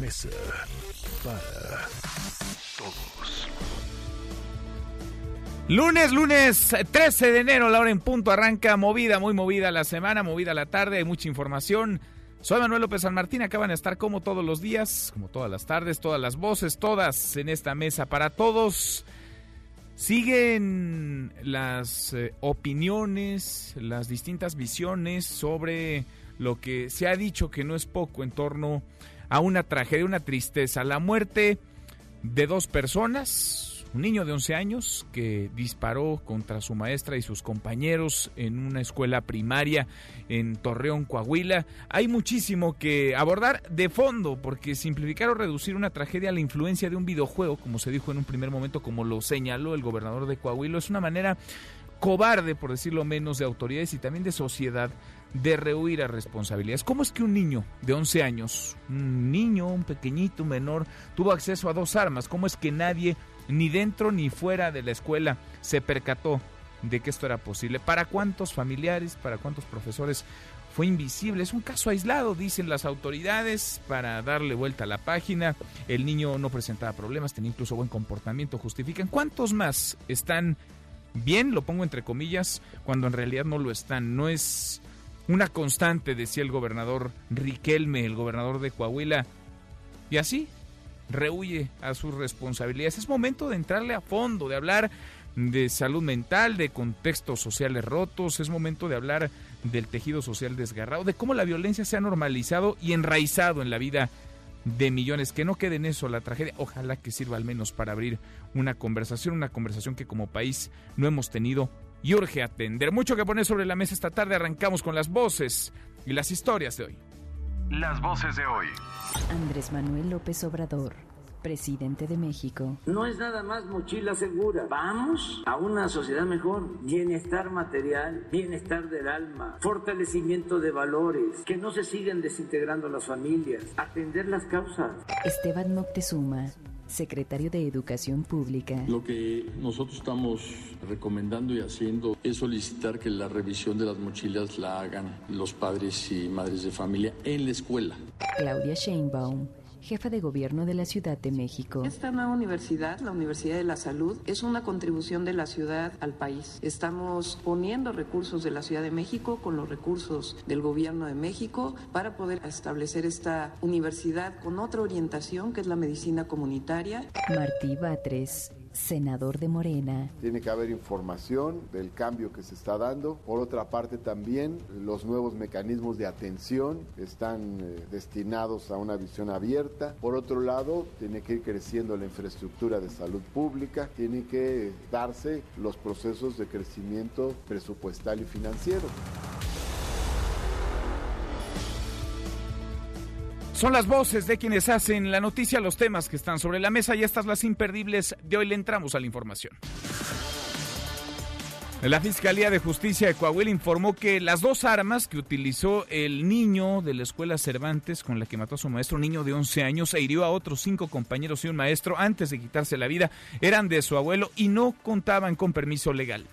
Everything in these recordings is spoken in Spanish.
Mesa para Todos. Lunes, lunes 13 de enero, la hora en punto, arranca movida, muy movida la semana, movida la tarde, hay mucha información. Soy Manuel López San Martín, acaban de estar como todos los días, como todas las tardes, todas las voces, todas en esta mesa para todos. Siguen las eh, opiniones, las distintas visiones sobre lo que se ha dicho que no es poco en torno a una tragedia, una tristeza, la muerte de dos personas, un niño de 11 años que disparó contra su maestra y sus compañeros en una escuela primaria en Torreón, Coahuila. Hay muchísimo que abordar de fondo porque simplificar o reducir una tragedia a la influencia de un videojuego, como se dijo en un primer momento, como lo señaló el gobernador de Coahuila, es una manera cobarde, por decirlo menos, de autoridades y también de sociedad de rehuir a responsabilidades. ¿Cómo es que un niño de 11 años, un niño, un pequeñito, un menor, tuvo acceso a dos armas? ¿Cómo es que nadie, ni dentro ni fuera de la escuela, se percató de que esto era posible? ¿Para cuántos familiares, para cuántos profesores fue invisible? Es un caso aislado, dicen las autoridades, para darle vuelta a la página. El niño no presentaba problemas, tenía incluso buen comportamiento, justifican. ¿Cuántos más están bien, lo pongo entre comillas, cuando en realidad no lo están? No es una constante, decía el gobernador Riquelme, el gobernador de Coahuila, y así rehuye a sus responsabilidades. Es momento de entrarle a fondo, de hablar de salud mental, de contextos sociales rotos, es momento de hablar del tejido social desgarrado, de cómo la violencia se ha normalizado y enraizado en la vida de millones. Que no quede en eso la tragedia. Ojalá que sirva al menos para abrir una conversación, una conversación que como país no hemos tenido y urge atender. Mucho que poner sobre la mesa esta tarde. Arrancamos con las voces y las historias de hoy. Las voces de hoy. Andrés Manuel López Obrador, presidente de México. No es nada más mochila segura. Vamos a una sociedad mejor. Bienestar material, bienestar del alma, fortalecimiento de valores, que no se sigan desintegrando las familias, atender las causas. Esteban Moctezuma, secretario de Educación Pública. Lo que nosotros estamos recomendando y haciendo es solicitar que la revisión de las mochilas la hagan los padres y madres de familia en la escuela. Claudia Sheinbaum, jefa de gobierno de la Ciudad de México. Esta nueva universidad, la Universidad de la Salud, es una contribución de la ciudad al país. Estamos poniendo recursos de la Ciudad de México con los recursos del gobierno de México para poder establecer esta universidad con otra orientación que es la medicina comunitaria. Martí Batres, senador de Morena. Tiene que haber información del cambio que se está dando. Por otra parte también los nuevos mecanismos de atención están eh, destinados a una visión abierta. Por otro lado, tiene que ir creciendo la infraestructura de salud pública, tiene que darse los procesos de crecimiento presupuestal y financiero. Son las voces de quienes hacen la noticia, los temas que están sobre la mesa y estas las imperdibles de hoy le entramos a la información. La Fiscalía de Justicia de Coahuila informó que las dos armas que utilizó el niño de la escuela Cervantes con la que mató a su maestro, un niño de 11 años, e hirió a otros cinco compañeros y un maestro antes de quitarse la vida, eran de su abuelo y no contaban con permiso legal.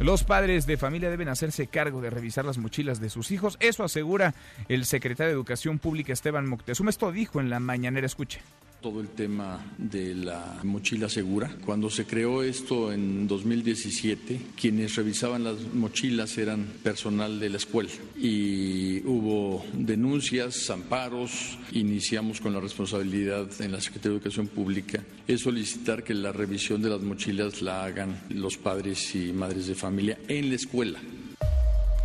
Los padres de familia deben hacerse cargo de revisar las mochilas de sus hijos. Eso asegura el secretario de Educación Pública Esteban Moctezuma. Esto dijo en la mañanera. Escuche todo el tema de la mochila segura. Cuando se creó esto en 2017, quienes revisaban las mochilas eran personal de la escuela y hubo denuncias, amparos, iniciamos con la responsabilidad en la Secretaría de Educación Pública es solicitar que la revisión de las mochilas la hagan los padres y madres de familia en la escuela.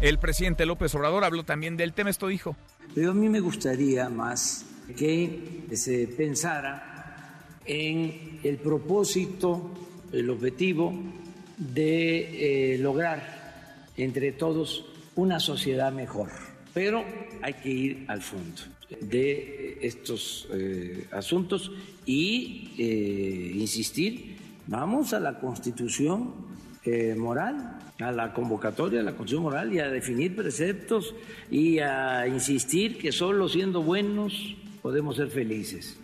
El presidente López Obrador habló también del tema, esto dijo. Pero a mí me gustaría más que se pensara en el propósito, el objetivo de eh, lograr entre todos una sociedad mejor. pero hay que ir al fondo de estos eh, asuntos y eh, insistir, vamos a la constitución moral, a la convocatoria, a la constitución moral y a definir preceptos y a insistir que solo siendo buenos podemos ser felices.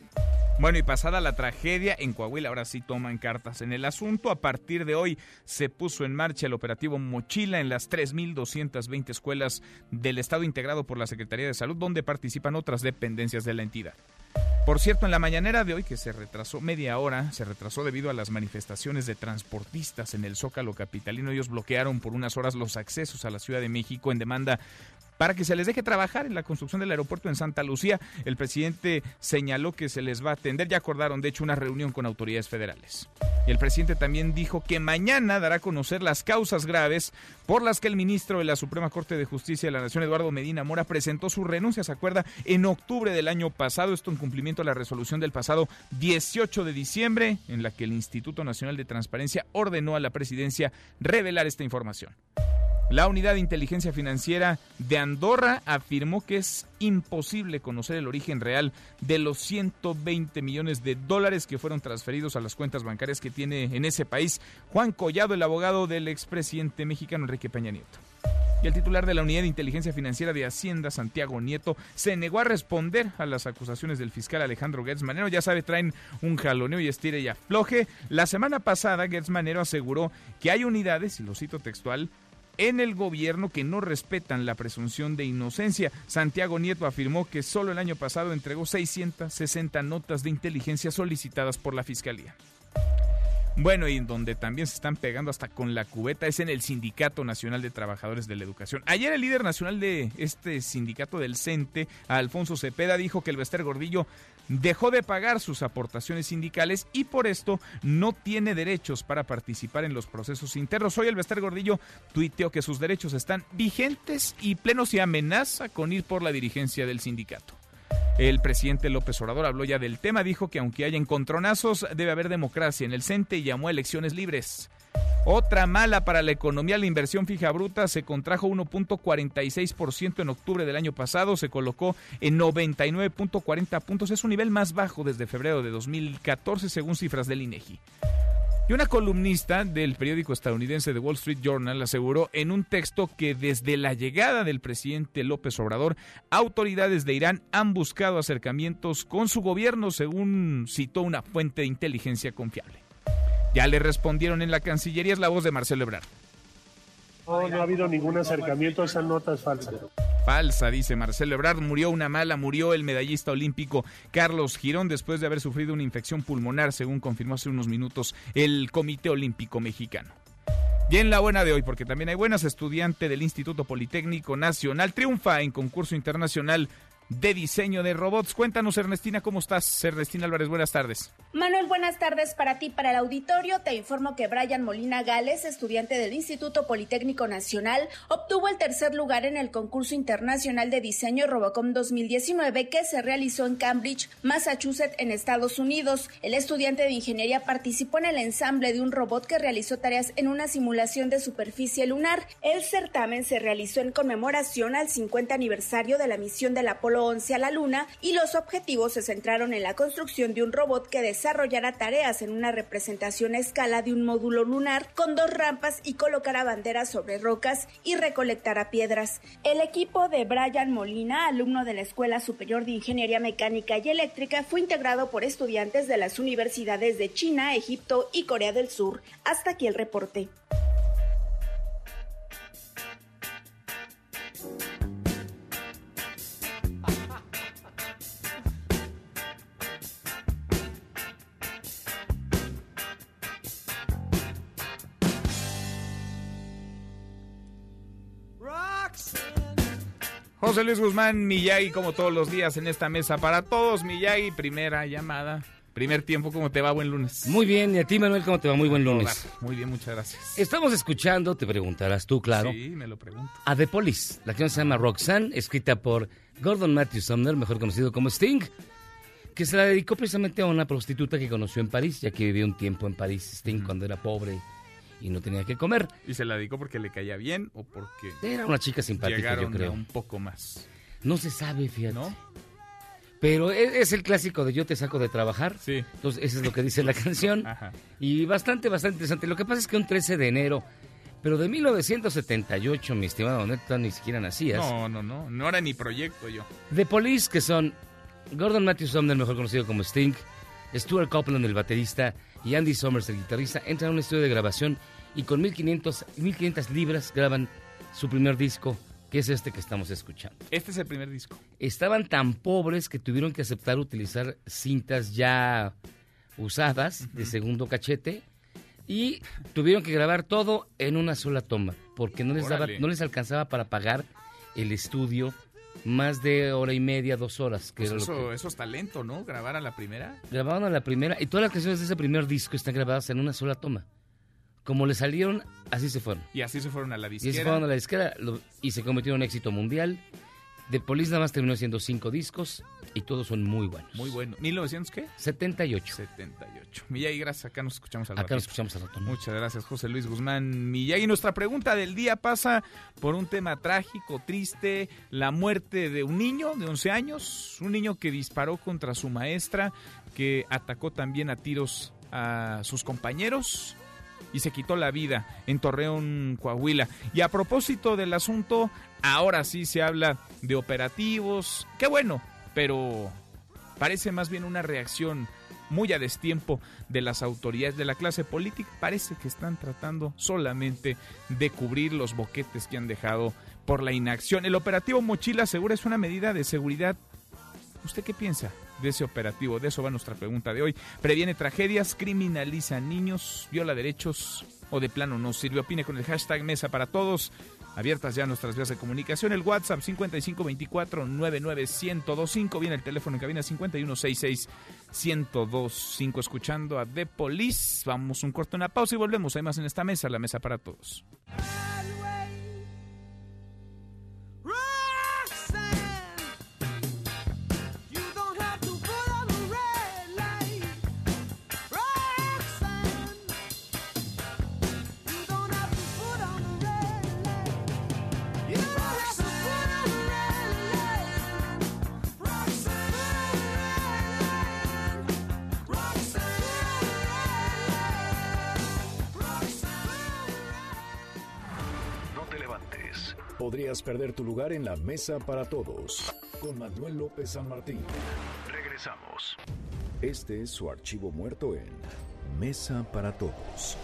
Bueno, y pasada la tragedia, en Coahuila ahora sí toman cartas en el asunto. A partir de hoy se puso en marcha el operativo Mochila en las 3.220 escuelas del Estado integrado por la Secretaría de Salud, donde participan otras dependencias de la entidad. Por cierto, en la mañanera de hoy, que se retrasó media hora, se retrasó debido a las manifestaciones de transportistas en el Zócalo Capitalino. Ellos bloquearon por unas horas los accesos a la Ciudad de México en demanda para que se les deje trabajar en la construcción del aeropuerto en Santa Lucía. El presidente señaló que se les va a atender. Ya acordaron, de hecho, una reunión con autoridades federales. Y el presidente también dijo que mañana dará a conocer las causas graves por las que el ministro de la Suprema Corte de Justicia de la Nación, Eduardo Medina Mora, presentó su renuncia, se acuerda, en octubre del año pasado. Esto en cumplimiento a la resolución del pasado 18 de diciembre, en la que el Instituto Nacional de Transparencia ordenó a la presidencia revelar esta información. La Unidad de Inteligencia Financiera de Andorra afirmó que es imposible conocer el origen real de los 120 millones de dólares que fueron transferidos a las cuentas bancarias que tiene en ese país Juan Collado, el abogado del expresidente mexicano Enrique Peña Nieto. Y el titular de la Unidad de Inteligencia Financiera de Hacienda, Santiago Nieto, se negó a responder a las acusaciones del fiscal Alejandro Gertz Manero. Ya sabe, traen un jaloneo y estire y afloje. La semana pasada, Gertz Manero aseguró que hay unidades, y lo cito textual, en el gobierno que no respetan la presunción de inocencia. Santiago Nieto afirmó que solo el año pasado entregó 660 notas de inteligencia solicitadas por la Fiscalía. Bueno, y donde también se están pegando hasta con la cubeta es en el Sindicato Nacional de Trabajadores de la Educación. Ayer el líder nacional de este sindicato del CENTE, Alfonso Cepeda, dijo que el Bester Gordillo dejó de pagar sus aportaciones sindicales y por esto no tiene derechos para participar en los procesos internos. Hoy el Bester Gordillo tuiteó que sus derechos están vigentes y plenos y amenaza con ir por la dirigencia del sindicato. El presidente López Obrador habló ya del tema, dijo que aunque haya encontronazos, debe haber democracia en el CENTE y llamó a elecciones libres. Otra mala para la economía, la inversión fija bruta se contrajo 1.46% en octubre del año pasado, se colocó en 99.40 puntos, es un nivel más bajo desde febrero de 2014 según cifras del INEGI. Y una columnista del periódico estadounidense The Wall Street Journal aseguró en un texto que desde la llegada del presidente López Obrador, autoridades de Irán han buscado acercamientos con su gobierno, según citó una fuente de inteligencia confiable. Ya le respondieron en la Cancillería, es la voz de Marcelo Ebrard. No, no ha habido ningún acercamiento, esa nota es falsa. Falsa, dice Marcelo Ebrard. Murió una mala, murió el medallista olímpico Carlos Girón después de haber sufrido una infección pulmonar, según confirmó hace unos minutos el Comité Olímpico Mexicano. Y en la buena de hoy, porque también hay buenas, estudiante del Instituto Politécnico Nacional triunfa en concurso internacional de diseño de robots. Cuéntanos, Ernestina, ¿cómo estás? Ernestina Álvarez, buenas tardes. Manuel, buenas tardes para ti, para el auditorio. Te informo que Brian Molina Gales, estudiante del Instituto Politécnico Nacional, obtuvo el tercer lugar en el concurso internacional de diseño Robocom 2019 que se realizó en Cambridge, Massachusetts, en Estados Unidos. El estudiante de ingeniería participó en el ensamble de un robot que realizó tareas en una simulación de superficie lunar. El certamen se realizó en conmemoración al 50 aniversario de la misión del Apolo 11 a la Luna y los objetivos se centraron en la construcción de un robot que desarrollará tareas en una representación a escala de un módulo lunar con dos rampas y colocará banderas sobre rocas y recolectará piedras. El equipo de Brian Molina, alumno de la Escuela Superior de Ingeniería Mecánica y Eléctrica, fue integrado por estudiantes de las universidades de China, Egipto y Corea del Sur. Hasta aquí el reporte. José Luis Guzmán, Miyagi, como todos los días en esta mesa para todos. Miyagi, primera llamada. Primer tiempo, ¿cómo te va? Buen lunes. Muy bien, y a ti, Manuel, ¿cómo te va? Muy buen lunes. Muy bien, muchas gracias. Estamos escuchando, te preguntarás tú, claro. Sí, me lo pregunto. A The Police. La canción se llama Roxanne, escrita por Gordon Matthew Sumner, mejor conocido como Sting, que se la dedicó precisamente a una prostituta que conoció en París, ya que vivió un tiempo en París, Sting, cuando era pobre y no tenía que comer. ¿Y se la dedicó porque le caía bien o porque Era una chica simpática, llegaron yo creo. un poco más? No se sabe, fíjate. ¿No? Pero e- es, el clásico de yo te saco de trabajar. Sí. Entonces, eso es lo que dice la canción. Ajá. Y bastante, bastante interesante. Lo que pasa es que un 13 de enero, pero de 1978, mi estimado Neto, ni siquiera nacías. No, no, no. No era ni proyecto yo. The Police, que son Gordon Matthew Sumner, mejor conocido como Sting, Stuart Copeland, el baterista, y Andy Summers, el guitarrista, entran a un estudio de grabación y con 1500, 1500 libras graban su primer disco, que es este que estamos escuchando. Este es el primer disco. Estaban tan pobres que tuvieron que aceptar utilizar cintas ya usadas de segundo cachete y tuvieron que grabar todo en una sola toma porque no les daba, no les alcanzaba para pagar el estudio más de hora y media, dos horas. Que Pues era lo eso, que- eso es talento, ¿no? Grabar a la primera. Grabaron a la primera y todas las canciones de ese primer disco están grabadas en una sola toma. Como le salieron, así se fueron. Y así se fueron a la Y se disquera. fueron a la disquera lo- y se convirtió en un éxito mundial. The Police nada más terminó siendo cinco discos y todos son muy buenos. Muy bueno. ¿1900 qué? 78. 78. Miyagi, gracias. Acá nos escuchamos al Acá ratito. nos escuchamos al rato. ¿no? Muchas gracias, José Luis Guzmán Miyagi. Nuestra pregunta del día pasa por un tema trágico, triste, la muerte de un niño de 11 años, un niño que disparó contra su maestra, que atacó también a tiros a sus compañeros y se quitó la vida en Torreón, Coahuila. Y a propósito del asunto, ahora sí se habla de operativos. Qué bueno, pero parece más bien una reacción muy a destiempo de las autoridades de la clase política. Parece que están tratando solamente de cubrir los boquetes que han dejado por la inacción. El operativo Mochila Segura es una medida de seguridad. ¿Usted qué piensa de ese operativo? De eso va nuestra pregunta de hoy. Previene tragedias, criminaliza niños, viola derechos o de plano no sirve. Opine con el hashtag Mesa para Todos. Abiertas ya nuestras vías de comunicación. El WhatsApp 5524-99125. Viene el teléfono en cabina 5166-1025. Escuchando a The Police. Vamos un corto, una pausa y volvemos. Hay más en esta mesa, la mesa para todos. Podrías perder tu lugar en la mesa para todos. Con Manuel López San Martín. Regresamos. Este es su archivo muerto en Mesa para Todos.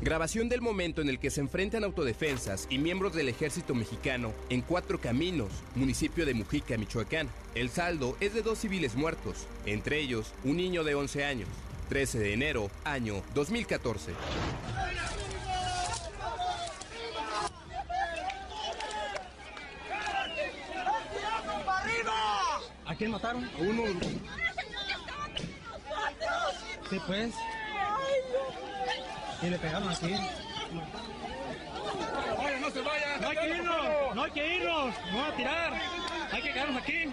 Grabación del momento en el que se enfrentan autodefensas y miembros del ejército mexicano en Cuatro Caminos, municipio de Mujica, Michoacán. El saldo es de dos civiles muertos, entre ellos un niño de 11 años. 13 de enero, año 2014. ¿A quién mataron? A uno. Sí, pues. Y le pegaron aquí. no se vayan. No hay que irnos, no hay que irnos, no a tirar. Hay que quedarnos aquí.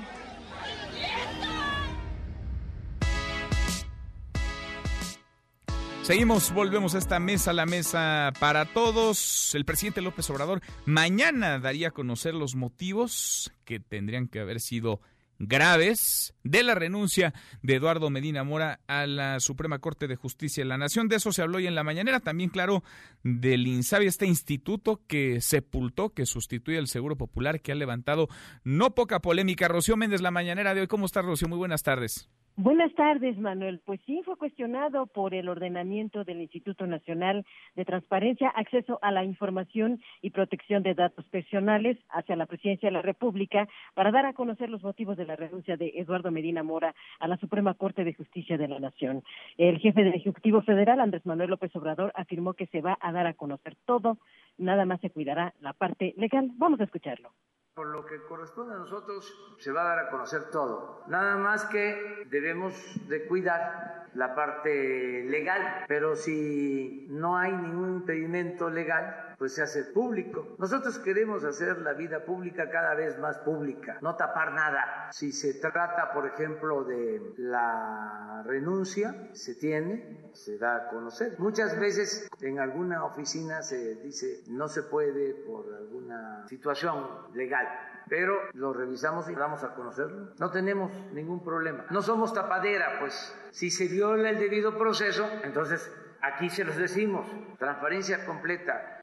Seguimos, volvemos a esta mesa, la mesa para todos. El presidente López Obrador mañana daría a conocer los motivos que tendrían que haber sido graves de la renuncia de Eduardo Medina Mora a la Suprema Corte de Justicia de la Nación. De eso se habló hoy en la mañanera. También, claro, del INSABI, este instituto que sepultó, que sustituye al Seguro Popular, que ha levantado no poca polémica. Rocío Méndez, la mañanera de hoy. ¿Cómo estás, Rocío? Muy buenas tardes. Buenas tardes, Manuel. Pues sí, fue cuestionado por el ordenamiento del Instituto Nacional de Transparencia, Acceso a la Información y Protección de Datos Personales hacia la Presidencia de la República para dar a conocer los motivos de la renuncia de Eduardo Medina Mora a la Suprema Corte de Justicia de la Nación. El jefe del Ejecutivo Federal, Andrés Manuel López Obrador, afirmó que se va a dar a conocer todo, nada más se cuidará la parte legal. Vamos a escucharlo. Por lo que corresponde a nosotros, se va a dar a conocer todo. Nada más que debemos de cuidar la parte legal, pero si no hay ningún impedimento legal, pues se hace público. Nosotros queremos hacer la vida pública cada vez más pública, no tapar nada. Si se trata, por ejemplo, de la renuncia se tiene, se da a conocer. Muchas veces en alguna oficina se dice no se puede por alguna situación legal, pero lo revisamos y damos a conocerlo. No tenemos ningún problema. No somos tapadera, pues si se viola el debido proceso, entonces aquí se los decimos, transparencia completa.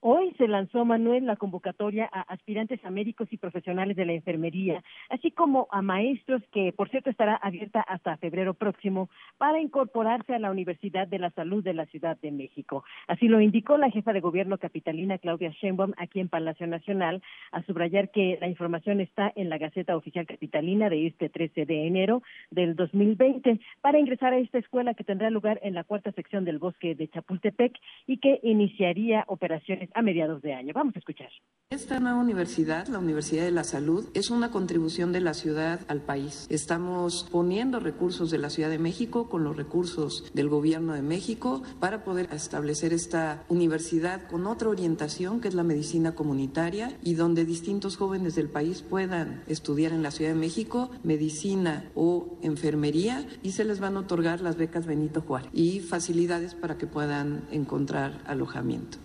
Hoy se lanzó, Manuel, la convocatoria a aspirantes a médicos y profesionales de la enfermería, así como a maestros, que por cierto estará abierta hasta febrero próximo, para incorporarse a la Universidad de la Salud de la Ciudad de México. Así lo indicó la jefa de gobierno capitalina, Claudia Sheinbaum, aquí en Palacio Nacional, a subrayar que la información está en la Gaceta Oficial Capitalina de este 13 de enero del 2020 para ingresar a esta escuela que tendrá lugar en la cuarta sección del bosque de Chapultepec y que iniciaría operaciones a mediados de año. Vamos a escuchar. Esta nueva universidad, la Universidad de la Salud, es una contribución de la ciudad al país. Estamos poniendo recursos de la Ciudad de México con los recursos del Gobierno de México para poder establecer esta universidad con otra orientación que es la medicina comunitaria y donde distintos jóvenes del país puedan estudiar en la Ciudad de México medicina o enfermería y se les van a otorgar las becas Benito Juárez y facilidades para que puedan encontrar alojamiento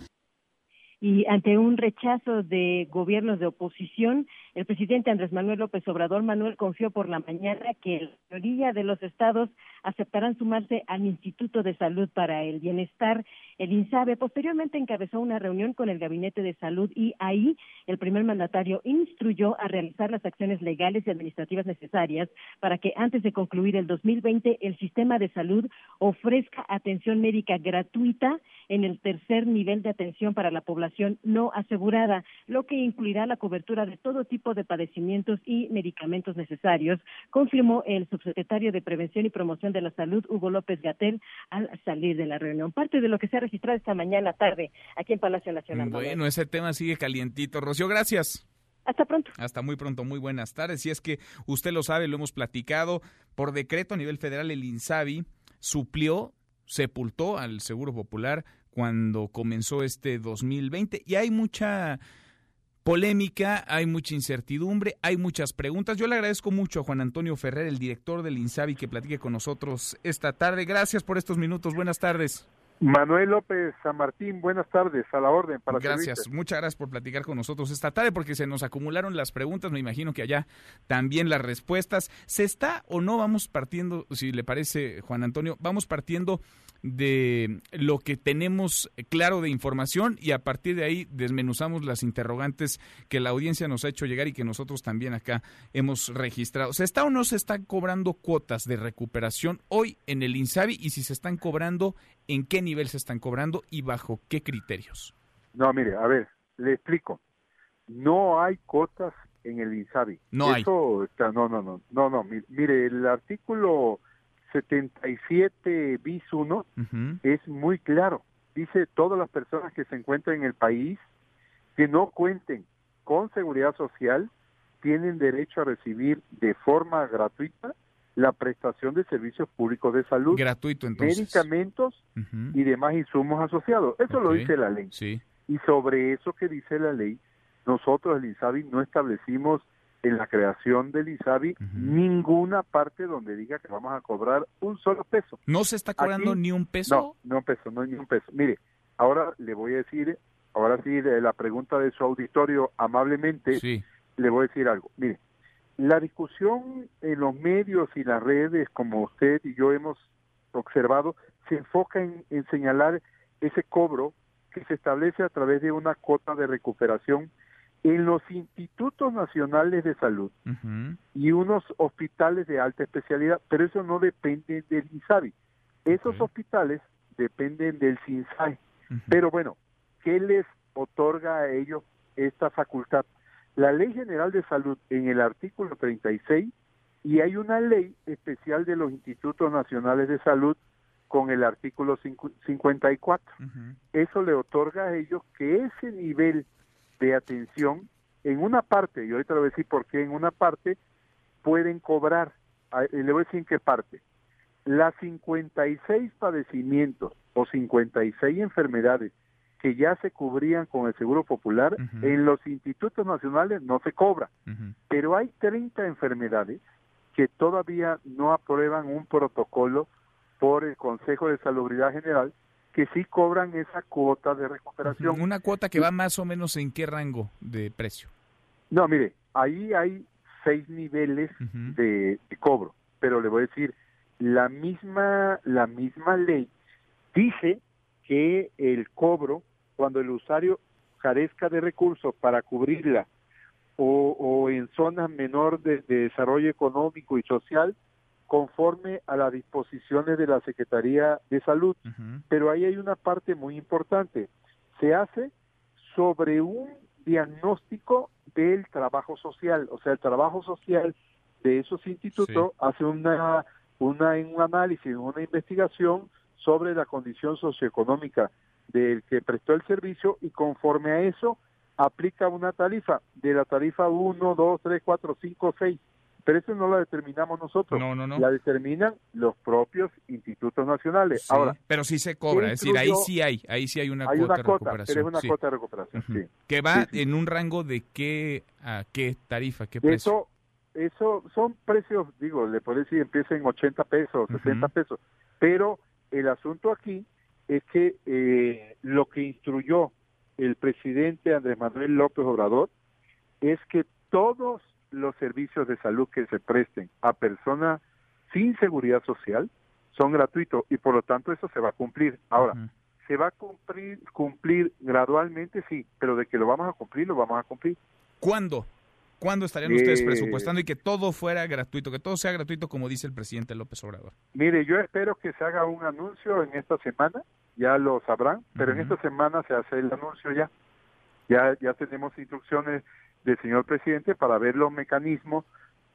y ante un rechazo de gobiernos de oposición, el presidente Andrés Manuel López Obrador Manuel confió por la mañana que la mayoría de los estados aceptarán sumarse al Instituto de Salud para el Bienestar, el INSABE. Posteriormente encabezó una reunión con el Gabinete de Salud y ahí el primer mandatario instruyó a realizar las acciones legales y administrativas necesarias para que antes de concluir el 2020 el sistema de salud ofrezca atención médica gratuita en el tercer nivel de atención para la población no asegurada, lo que incluirá la cobertura de todo tipo de padecimientos y medicamentos necesarios, confirmó el subsecretario de Prevención y Promoción de la Salud, Hugo López Gatel, al salir de la reunión. Parte de lo que se ha registrado esta mañana tarde aquí en Palacio Nacional. Bueno, ese tema sigue calientito. Rocío, gracias. Hasta pronto. Hasta muy pronto, muy buenas tardes. Si es que usted lo sabe, lo hemos platicado, por decreto a nivel federal el INSABI suplió sepultó al Seguro Popular cuando comenzó este 2020 y hay mucha polémica, hay mucha incertidumbre, hay muchas preguntas. Yo le agradezco mucho a Juan Antonio Ferrer, el director del INSABI, que platique con nosotros esta tarde. Gracias por estos minutos. Buenas tardes. Manuel López San Martín, buenas tardes, a la orden para Gracias, muchas gracias por platicar con nosotros esta tarde porque se nos acumularon las preguntas, me imagino que allá también las respuestas. ¿Se está o no vamos partiendo, si le parece Juan Antonio, vamos partiendo de lo que tenemos claro de información y a partir de ahí desmenuzamos las interrogantes que la audiencia nos ha hecho llegar y que nosotros también acá hemos registrado. ¿Se está o no se están cobrando cuotas de recuperación hoy en el INSABI y si se están cobrando, en qué nivel se están cobrando y bajo qué criterios? No, mire, a ver, le explico. No hay cuotas en el INSABI. No Eso Está, no, no, no, no, no. Mire, el artículo 77 bis 1 es muy claro. Dice todas las personas que se encuentran en el país que no cuenten con seguridad social tienen derecho a recibir de forma gratuita la prestación de servicios públicos de salud, gratuito entonces, medicamentos y demás insumos asociados. Eso lo dice la ley. Sí. Y sobre eso que dice la ley, nosotros el INSABI no establecimos en la creación del ISABI ninguna parte donde diga que vamos a cobrar un solo peso. ¿No se está cobrando ni un peso? No, no un peso, no ni un peso. Mire, ahora le voy a decir, ahora sí, la pregunta de su auditorio amablemente, le voy a decir algo. Mire, la discusión en los medios y las redes, como usted y yo hemos observado, se enfoca en, en señalar ese cobro que se establece a través de una cuota de recuperación en los institutos nacionales de salud y unos hospitales de alta especialidad, pero eso no depende del INSABI. Esos hospitales dependen del CINSAI. Pero bueno, ¿qué les otorga a ellos esta facultad? La Ley General de Salud en el artículo 36 y hay una ley especial de los institutos nacionales de salud con el artículo 54. Eso le otorga a ellos que ese nivel de atención, en una parte, y ahorita le voy a decir por qué, en una parte pueden cobrar, le voy a decir en qué parte, las 56 padecimientos o 56 enfermedades que ya se cubrían con el Seguro Popular, en los institutos nacionales no se cobra, pero hay 30 enfermedades que todavía no aprueban un protocolo por el Consejo de Salubridad General que sí cobran esa cuota de recuperación. Una cuota que va más o menos en qué rango de precio. No, mire, ahí hay seis niveles de, cobro, pero le voy a decir, la misma, la misma ley dice que el cobro, cuando el usuario carezca de recursos para cubrirla o, en zonas menor de, desarrollo económico y social, conforme a las disposiciones de la Secretaría de Salud. Pero ahí hay una parte muy importante. Se hace sobre un diagnóstico del trabajo social, o sea, el trabajo social de esos institutos hace una, una, un análisis, una investigación sobre la condición socioeconómica del que prestó el servicio y conforme a eso aplica una tarifa, de la tarifa 1, 2, 3, 4, 5, 6. Pero eso no la determinamos nosotros, no, no, no. la determinan los propios institutos nacionales. Ahora, pero sí se cobra, es decir, ahí sí hay, ahí sí hay una hay cuota una de recuperación. Pero es una cuota de recuperación, sí. Que va en un rango de qué a qué tarifa, qué precio. Eso, eso son precios, digo, le puedo decir, empieza en 80 pesos, 60 pesos, pero el asunto aquí es que eh, lo que instruyó el presidente Andrés Manuel López Obrador es que todos los servicios de salud que se presten a personas sin seguridad social son gratuitos y por lo tanto eso se va a cumplir. Ahora, ¿se va a cumplir, cumplir gradualmente? Sí, pero de que lo vamos a cumplir, lo vamos a cumplir. ¿Cuándo? ¿Cuándo estarían ustedes eh, presupuestando y que todo fuera gratuito, que todo sea gratuito como dice el presidente López Obrador? Mire, yo espero que se haga un anuncio en esta semana, ya lo sabrán, pero en esta semana se hace el anuncio ya. Ya, ya tenemos instrucciones del señor presidente para ver los mecanismos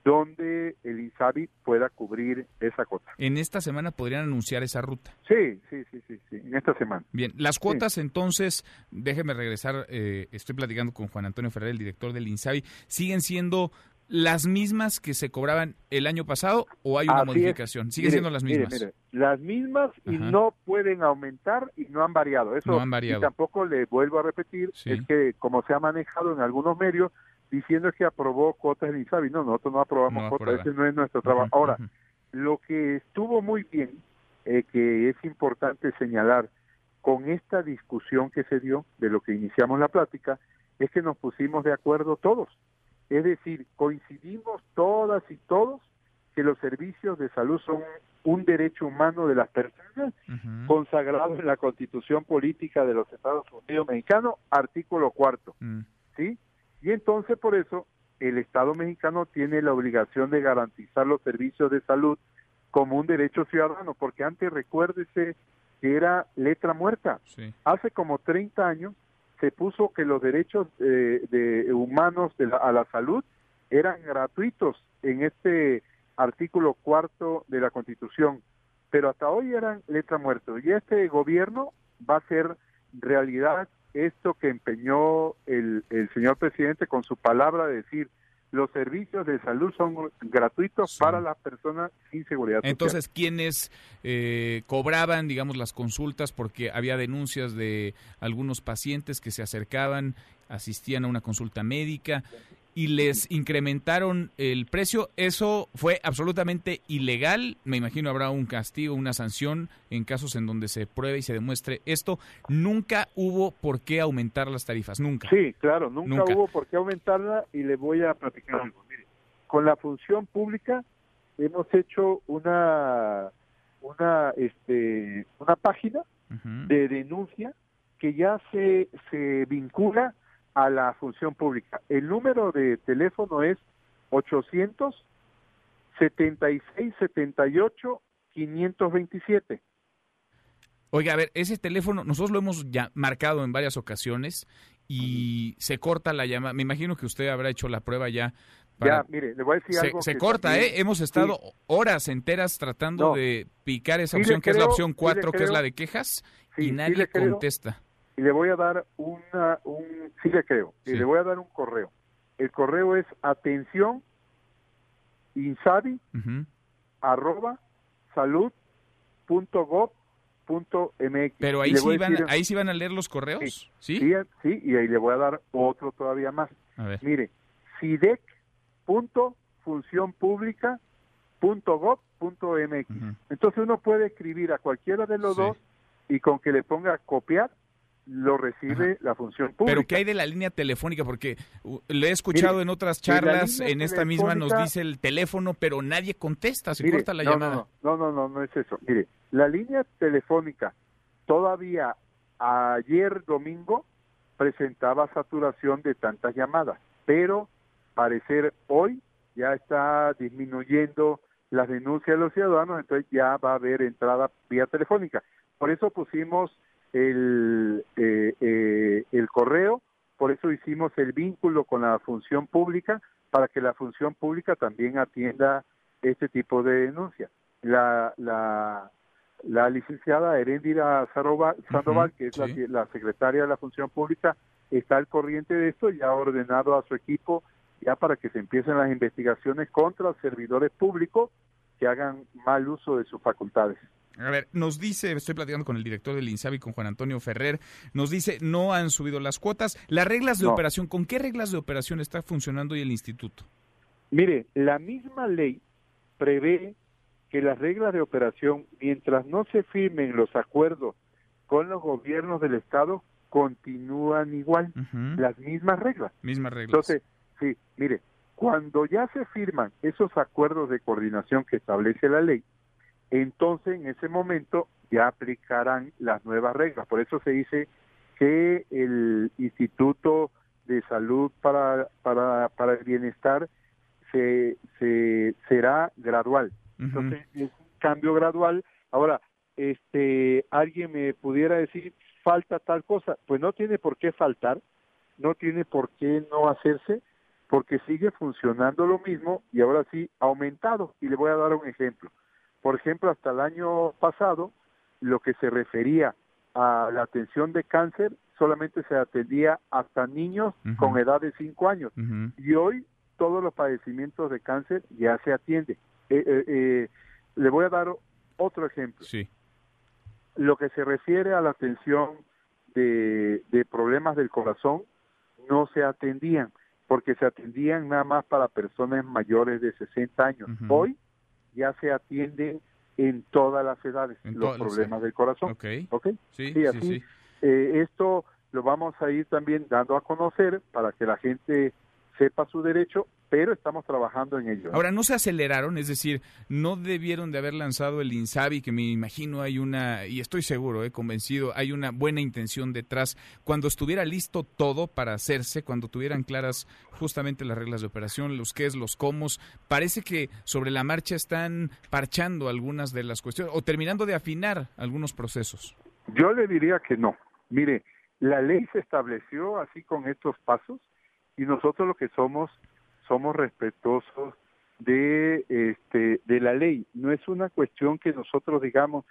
donde el INSABI pueda cubrir esa cuota. En esta semana podrían anunciar esa ruta. Sí, sí, sí, sí, sí en esta semana. Bien, las cuotas entonces, déjeme regresar, eh, estoy platicando con Juan Antonio Ferrer, el director del INSABI, ¿siguen siendo las mismas que se cobraban el año pasado o hay una modificación? Siguen siendo las mismas. Mire, las mismas y no pueden aumentar y no han variado. Eso no han variado. Y tampoco le vuelvo a repetir, es que como se ha manejado en algunos medios, diciendo que aprobó cuotas del INSABI. No, nosotros no aprobamos cuotas, ese no es nuestro trabajo. Ahora, lo que estuvo muy bien, eh, que es importante señalar con esta discusión que se dio de lo que iniciamos la plática, es que nos pusimos de acuerdo todos. Es decir, coincidimos todas y todos que los servicios de salud son un derecho humano de las personas consagrado en la Constitución Política de los Estados Unidos Mexicanos, artículo cuarto. Mm. ¿Sí? Y entonces por eso el Estado mexicano tiene la obligación de garantizar los servicios de salud como un derecho ciudadano, porque antes recuérdese que era letra muerta. Hace como 30 años se puso que los derechos eh, de humanos de a la salud eran gratuitos en este artículo cuarto de la Constitución, pero hasta hoy eran letra muerta. Y este gobierno va a ser realidad esto que empeñó el, el señor presidente con su palabra de decir los servicios de salud son gratuitos para las personas sin seguridad social. Entonces, ¿quiénes eh, cobraban, digamos, las consultas porque había denuncias de algunos pacientes que se acercaban, asistían a una consulta médica y les incrementaron el precio. Eso fue absolutamente ilegal. Me imagino habrá un castigo, una sanción en casos en donde se pruebe y se demuestre esto. Nunca hubo por qué aumentar las tarifas, nunca. Sí, claro, nunca, hubo por qué aumentarla y le voy a platicar algo. Mire, con la función pública hemos hecho una una este una página de denuncia que ya se se vincula a la función pública. El número de teléfono es 800 76 78 527. Oiga, a ver, ese teléfono nosotros lo hemos ya marcado en varias ocasiones y se corta la llamada. Me imagino que usted habrá hecho la prueba ya. ya, mire, le voy a decir se, algo. Se corta, ¿eh? Hemos estado horas enteras tratando de picar esa opción, que es la opción 4, que es la de quejas, y nadie contesta y le voy a dar una, un, sí le creo, y le voy a dar un correo. El correo es atención insabi arroba salud punto gov punto mx. Pero ahí sí, van, ahí sí van a leer los correos, ¿sí? ¿sí? y ahí le voy a dar otro todavía más. Mire, SIDEC punto función pública .gov.mx. Entonces uno puede escribir a cualquiera de los dos y con que le ponga copiar lo recibe la función pública. Pero ¿qué hay de la línea telefónica? Porque le he escuchado en otras charlas, en esta misma nos dice el teléfono, pero nadie contesta, se corta la llamada. No, no, no, no, es eso. Mire, la línea telefónica todavía ayer domingo presentaba saturación de tantas llamadas, pero parecer hoy ya está disminuyendo las denuncias de los ciudadanos, entonces ya va a haber entrada vía telefónica. Por eso pusimos el, eh, eh, el correo, por eso hicimos el vínculo con la función pública, para que la función pública también atienda este tipo de denuncias. La, la, la licenciada Herendira Sandoval, que es la, la, secretaria de la función pública, está al corriente de esto y ha ordenado a su equipo ya para que se empiecen las investigaciones contra servidores públicos que hagan mal uso de sus facultades. A ver, nos dice, estoy platicando con el director del INSABI, con Juan Antonio Ferrer, nos dice, no han subido las cuotas. Las reglas de operación, ¿con qué reglas de operación está funcionando hoy el instituto? Mire, la misma ley prevé que las reglas de operación, mientras no se firmen los acuerdos con los gobiernos del Estado, continúan igual, las mismas reglas. Mismas reglas. Entonces, sí, mire, cuando ya se firman esos acuerdos de coordinación que establece la ley, entonces en ese momento ya aplicarán las nuevas reglas. Por eso se dice que el Instituto de Salud para, para, para el Bienestar se, se será gradual. Entonces es un cambio gradual. Ahora, este, alguien me pudiera decir, falta tal cosa. Pues no tiene por qué faltar, no tiene por qué no hacerse, porque sigue funcionando lo mismo y ahora sí aumentado. Y le voy a dar un ejemplo. Por ejemplo, hasta el año pasado, lo que se refería a la atención de cáncer solamente se atendía hasta niños con edad de 5 años. Y hoy todos los padecimientos de cáncer ya se atienden. Eh, eh, eh, le voy a dar otro ejemplo. Sí. Lo que se refiere a la atención de, problemas del corazón, no se atendían, porque se atendían nada más para personas mayores de 60 años. Hoy ya se atienden en todas las edades los problemas del corazón. Okay. Sí, así. Eh, esto lo vamos a ir también dando a conocer para que la gente sepa su derecho, pero estamos trabajando en ello. Ahora, ¿no se aceleraron? Es decir, ¿no debieron de haber lanzado el INSABI, que me imagino hay una, y estoy seguro, he convencido, hay una buena intención detrás, cuando estuviera listo todo para hacerse, cuando tuvieran claras justamente las reglas de operación, los qué es, los cómo, parece que sobre la marcha están parchando algunas de las cuestiones o terminando de afinar algunos procesos. Yo le diría que no. Mire, la ley se estableció así con estos pasos y nosotros lo que somos somos respetuosos de este de la ley. No es una cuestión que nosotros digamos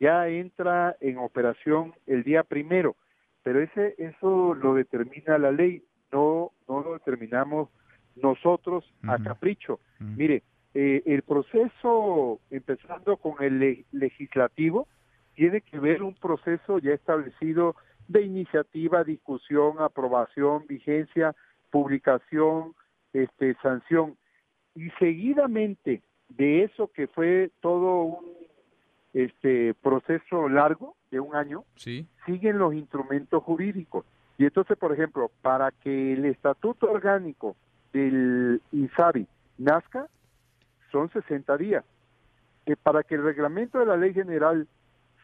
ya entra en operación el día primero pero ese eso lo determina la ley no no lo determinamos nosotros a capricho. Mire eh, el proceso empezando con el legislativo tiene que ver un proceso ya establecido de iniciativa discusión aprobación vigencia publicación, este, sanción. Y seguidamente de eso que fue todo un este proceso largo de un año, sí. siguen los instrumentos jurídicos. Y entonces, por ejemplo, para que el estatuto orgánico del INSABI nazca, son 60 días. Eh, para que el reglamento de la ley general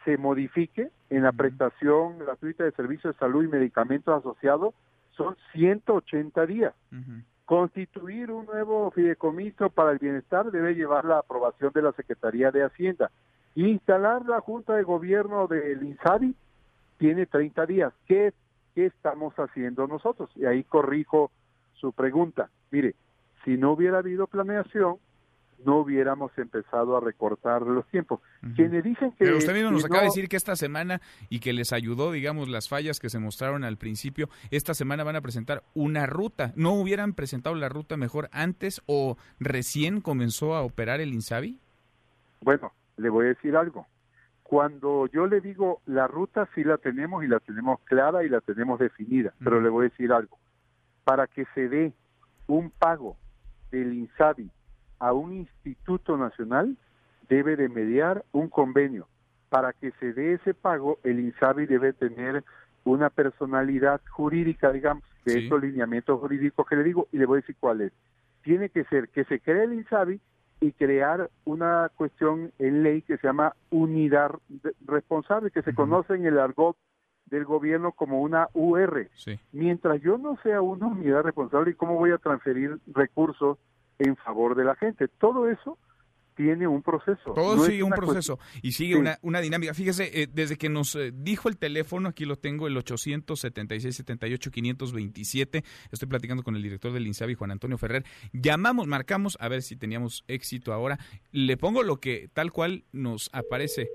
se modifique en la prestación gratuita de servicios de salud y medicamentos asociados, son 180 días. Constituir un nuevo fideicomiso para el bienestar debe llevar la aprobación de la Secretaría de Hacienda. Instalar la Junta de Gobierno del INSABI tiene 30 días. ¿Qué, ¿Qué estamos haciendo nosotros? Y ahí corrijo su pregunta. Mire, si no hubiera habido planeación, no hubiéramos empezado a recortar los tiempos. Quienes dicen que... Pero usted mismo nos acaba de decir que esta semana y que les ayudó, digamos, las fallas que se mostraron al principio, esta semana van a presentar una ruta. ¿No hubieran presentado la ruta mejor antes o recién comenzó a operar el INSABI? Bueno, le voy a decir algo. Cuando yo le digo la ruta sí la tenemos y la tenemos clara y la tenemos definida, pero le voy a decir algo. Para que se dé un pago del INSABI a un instituto nacional, debe de mediar un convenio. Para que se dé ese pago, el INSABI debe tener una personalidad jurídica, digamos, de estos lineamientos jurídicos que le digo, y le voy a decir cuál es. Tiene que ser que se cree el INSABI y crear una cuestión en ley que se llama unidad responsable, que se conoce en el argot del gobierno como una UR. Mientras yo no sea una unidad responsable, ¿y cómo voy a transferir recursos en favor de la gente? Todo eso tiene un proceso. Todo sigue un proceso y sigue una, una, dinámica. Fíjese, eh, desde que nos eh, dijo el teléfono, aquí lo tengo, el 876-78-527, estoy platicando con el director del INSABI, Juan Antonio Ferrer, llamamos, marcamos, a ver si teníamos éxito ahora. Le pongo lo que tal cual nos aparece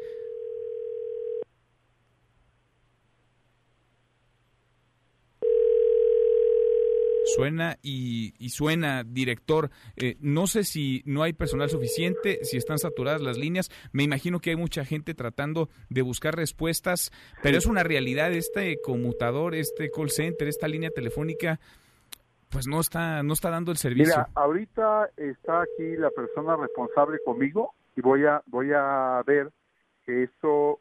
Suena y, suena, director. Eh, no sé si no hay personal suficiente, si están saturadas las líneas. Me imagino que hay mucha gente tratando de buscar respuestas, pero es una realidad. Este conmutador, este call center, esta línea telefónica, pues no está, no está dando el servicio. Mira, ahorita está aquí la persona responsable conmigo y voy a, voy a ver que esto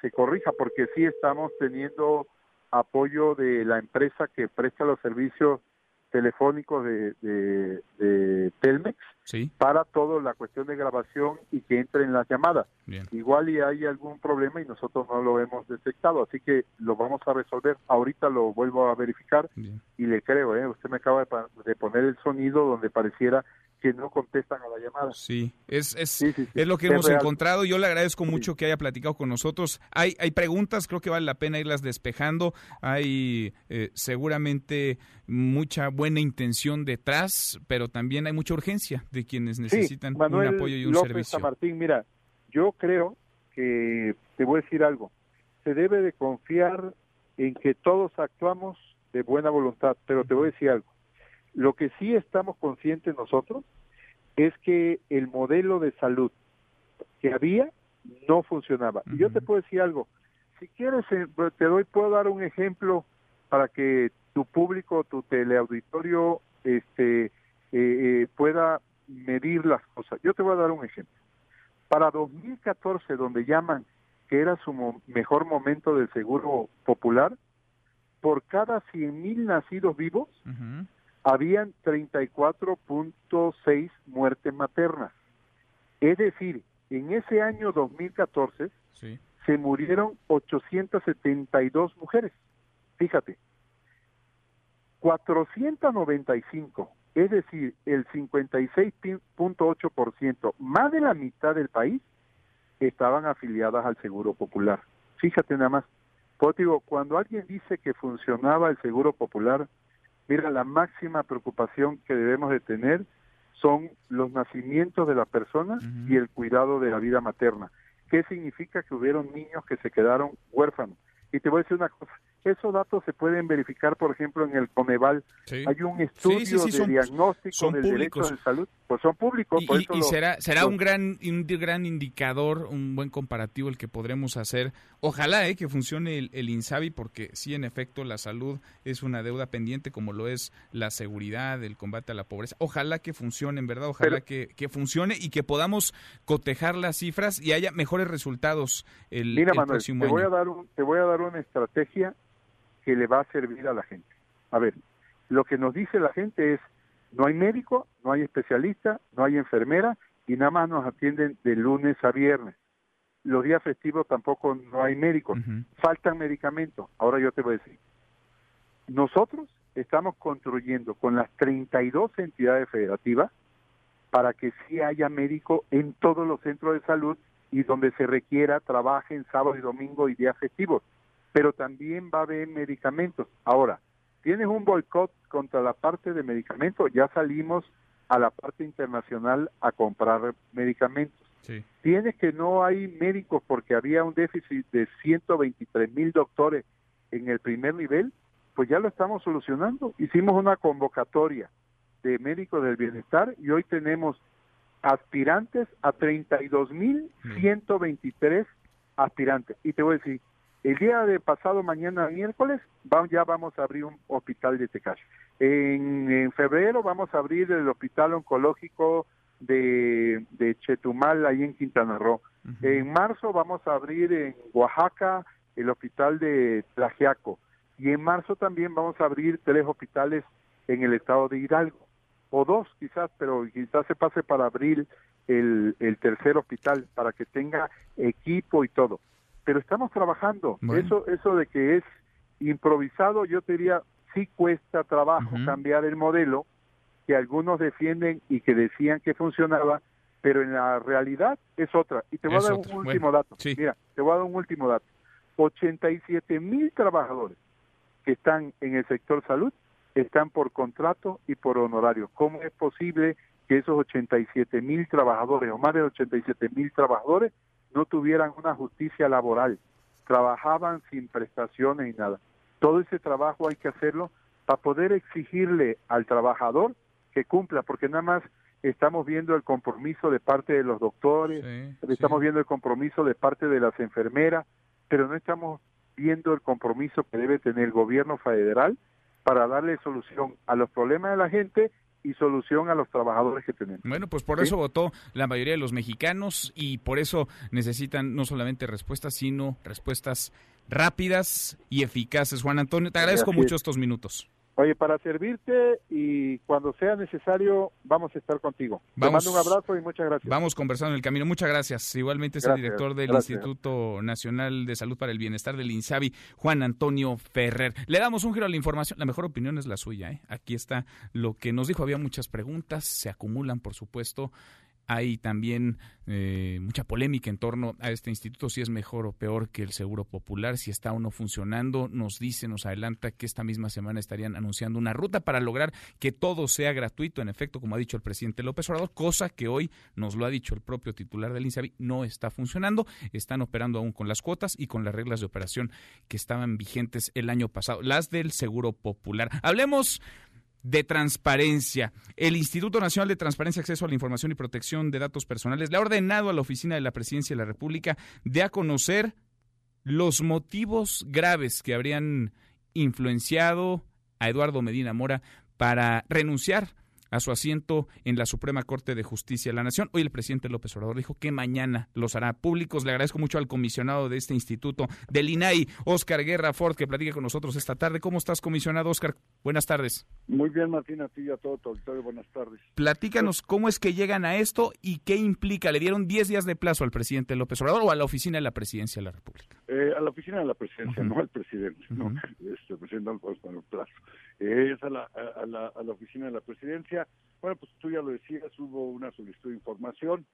se corrija, porque sí estamos teniendo apoyo de la empresa que presta los servicios telefónicos de, de, Telmex para toda la cuestión de grabación y que entren las llamadas. Igual y hay algún problema y nosotros no lo hemos detectado, así que lo vamos a resolver. Ahorita lo vuelvo a verificar y le creo, ¿eh? usted me acaba de poner el sonido donde pareciera que no contestan a la llamada. Sí, es, es, es lo que hemos encontrado. Yo le agradezco mucho que haya platicado con nosotros. Hay, hay preguntas, creo que vale la pena irlas despejando. Hay eh, seguramente mucha buena intención detrás, pero también hay mucha urgencia de quienes necesitan un apoyo y un López servicio. Martín, mira, yo creo que te voy a decir algo. Se debe de confiar en que todos actuamos de buena voluntad, pero te voy a decir algo lo que sí estamos conscientes nosotros es que el modelo de salud que había no funcionaba. Y yo te puedo decir algo, si quieres, eh, te doy, puedo dar un ejemplo para que tu público, tu teleauditorio, este, eh, eh, pueda medir las cosas. Yo te voy a dar un ejemplo. Para 2014, donde llaman que era su mejor momento del seguro popular, por cada 100.000 nacidos vivos, habían 34.6 muertes maternas. Es decir, en ese año 2014 se murieron 872 mujeres. Fíjate, 495, es decir, el 56.8%, más de la mitad del país, estaban afiliadas al Seguro Popular. Fíjate nada más. Pues digo, cuando alguien dice que funcionaba el Seguro Popular, Mira, la máxima preocupación que debemos de tener son los nacimientos de la persona y el cuidado de la vida materna. ¿Qué significa que hubieron niños que se quedaron huérfanos? Y te voy a decir una cosa, esos datos se pueden verificar, por ejemplo, en el Coneval. Hay un estudio de diagnóstico del derecho de salud, pues son públicos. Y, será, será un, gran, un gran indicador, un buen comparativo el que podremos hacer. Ojalá eh, que funcione el, el, INSABI, porque sí, en efecto, la salud es una deuda pendiente, como lo es la seguridad, el combate a la pobreza. Ojalá que funcione, en verdad, ojalá que, que, funcione y que podamos cotejar las cifras y haya mejores resultados el, mira, Manuel, te Voy a dar te voy a dar una estrategia que le va a servir a la gente. A ver, lo que nos dice la gente es, no hay médico, no hay especialista, no hay enfermera y nada más nos atienden de lunes a viernes. Los días festivos tampoco no hay médicos, faltan medicamentos. Ahora yo te voy a decir, nosotros estamos construyendo con las 32 entidades federativas para que sí haya médico en todos los centros de salud y donde se requiera trabajen sábado y domingo y días festivos pero también va a haber medicamentos. Ahora, tienes un boicot contra la parte de medicamentos, ya salimos a la parte internacional a comprar medicamentos. Tienes que no hay médicos porque había un déficit de 123 mil doctores en el primer nivel, pues ya lo estamos solucionando. Hicimos una convocatoria de médicos del bienestar y hoy tenemos aspirantes a 32 mil 123 aspirantes. Y te voy a decir, el día de pasado mañana miércoles ya vamos a abrir un hospital de Tecash. En, febrero vamos a abrir el hospital oncológico de, de Chetumal, ahí en Quintana Roo. En marzo vamos a abrir en Oaxaca el hospital de Tlajiaco. Y en marzo también vamos a abrir tres hospitales en el estado de Hidalgo. O dos quizás, pero quizás se pase para abrir el, el tercer hospital para que tenga equipo y todo. Pero estamos trabajando. Eso, eso de que es improvisado, yo te diría, sí cuesta trabajo cambiar el modelo que algunos defienden y que decían que funcionaba, pero en la realidad es otra. Y te voy a dar un último dato. Mira, te voy a dar un último dato. 87 mil trabajadores que están en el sector salud están por contrato y por honorario. ¿Cómo es posible que esos 87 mil trabajadores o más de 87 mil trabajadores no tuvieran una justicia laboral? Trabajaban sin prestaciones y nada. Todo ese trabajo hay que hacerlo para poder exigirle al trabajador que cumpla, porque nada más estamos viendo el compromiso de parte de los doctores, estamos viendo el compromiso de parte de las enfermeras, pero no estamos viendo el compromiso que debe tener el gobierno federal para darle solución a los problemas de la gente y solución a los trabajadores que tenemos. Bueno, pues por eso votó la mayoría de los mexicanos y por eso necesitan no solamente respuestas, sino respuestas rápidas y eficaces. Juan Antonio, te agradezco mucho estos minutos. Oye, para servirte y cuando sea necesario, vamos a estar contigo. Te mando un abrazo y muchas gracias. Vamos conversando en el camino. Muchas gracias. Igualmente es el director del Instituto Nacional de Salud para el Bienestar del INSABI, Juan Antonio Ferrer. Le damos un giro a la información. La mejor opinión es la suya. ¿eh? Aquí está lo que nos dijo. Había muchas preguntas, se acumulan, por supuesto. Hay también eh, mucha polémica en torno a este instituto, si es mejor o peor que el Seguro Popular, si está o no funcionando. Nos dice, nos adelanta que esta misma semana estarían anunciando una ruta para lograr que todo sea gratuito, en efecto, como ha dicho el presidente López Obrador, cosa que hoy nos lo ha dicho el propio titular del INSABI, no está funcionando. Están operando aún con las cuotas y con las reglas de operación que estaban vigentes el año pasado, las del Seguro Popular. Hablemos de transparencia. El Instituto Nacional de Transparencia, Acceso a la Información y Protección de Datos Personales le ha ordenado a la Oficina de la Presidencia de la República de a conocer los motivos graves que habrían influenciado a Eduardo Medina Mora para renunciar a su asiento en la Suprema Corte de Justicia de la Nación. Hoy el presidente López Obrador dijo que mañana los hará públicos. Le agradezco mucho al comisionado de este instituto, del INAI, Oscar Guerra Ford, que platique con nosotros esta tarde. ¿Cómo estás, comisionado Oscar? Buenas tardes. Muy bien, Martín, a ti y a todo tu auditorio. Buenas tardes. Platícanos cómo es que llegan a esto y qué implica. ¿Le dieron 10 días de plazo al presidente López Obrador o a la oficina de la presidencia de la República? Eh, a la oficina de la presidencia, no al presidente. No, este, presidente plazo. Es a la, a, la, a la oficina de la presidencia. Bueno, pues tú ya lo decías, hubo una solicitud de información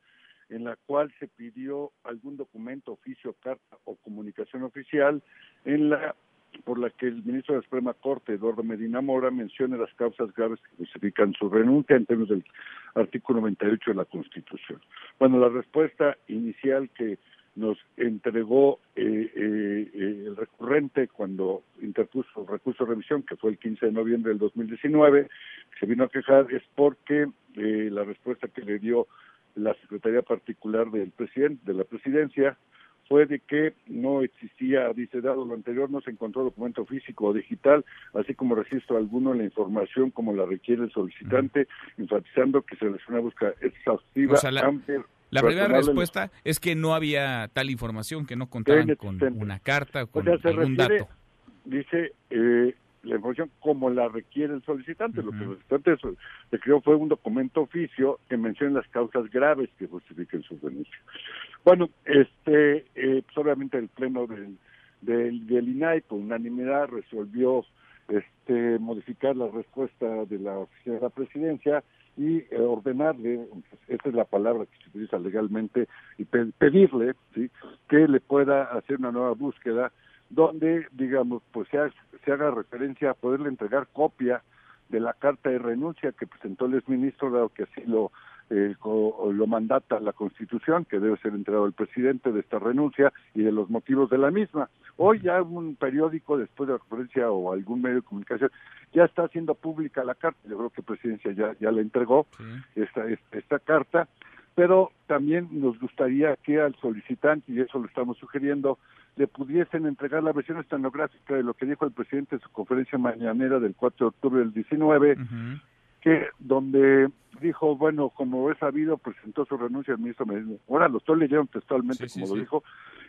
en la cual se pidió algún documento, oficio, carta o comunicación oficial en la por la que el ministro de la Suprema Corte, Eduardo Medina Mora, mencione las causas graves que justifican su renuncia en términos del artículo 98 de la Constitución. Bueno, la respuesta inicial que nos entregó eh, eh, eh, el recurrente cuando interpuso el recurso de revisión, que fue el 15 de noviembre del 2019, se vino a quejar es porque la respuesta que le dio la Secretaría Particular del presidente, de la Presidencia, fue de que no existía, dice, dado lo anterior, no se encontró documento físico o digital, así como registro alguno en la información como la requiere el solicitante, enfatizando que se realizó una búsqueda exhaustiva, la primera respuesta es que no había tal información, que no contaban con una carta o con algún dato. Dice eh, la información como la requiere el solicitante. Lo que el solicitante creó fue un documento oficio que menciona las causas graves que justifiquen su denuncia. Bueno, este, eh, pues obviamente el pleno del, del, del INAI por unanimidad resolvió este, modificar la respuesta de la oficina de la presidencia y eh, ordenarle, esa es la palabra que se utiliza legalmente, y pedirle ¿sí? que le pueda hacer una nueva búsqueda donde, digamos, pues se, se haga referencia a poderle entregar copia de la carta de renuncia que presentó el exministro, dado que así lo eh, lo mandata la Constitución, que debe ser entregado el presidente de esta renuncia y de los motivos de la misma. Hoy ya un periódico, después de la conferencia o algún medio de comunicación, ya está haciendo pública la carta. Yo creo que Presidencia ya, ya la entregó, esta, esta, carta, pero también nos gustaría que al solicitante, y eso lo estamos sugiriendo, le pudiesen entregar la versión estenográfica de lo que dijo el presidente en su conferencia mañanera del 4 de octubre del 19, que donde dijo, bueno, como he sabido, presentó su renuncia al ministro Medina. Ahora lo estoy leyendo textualmente como lo dijo,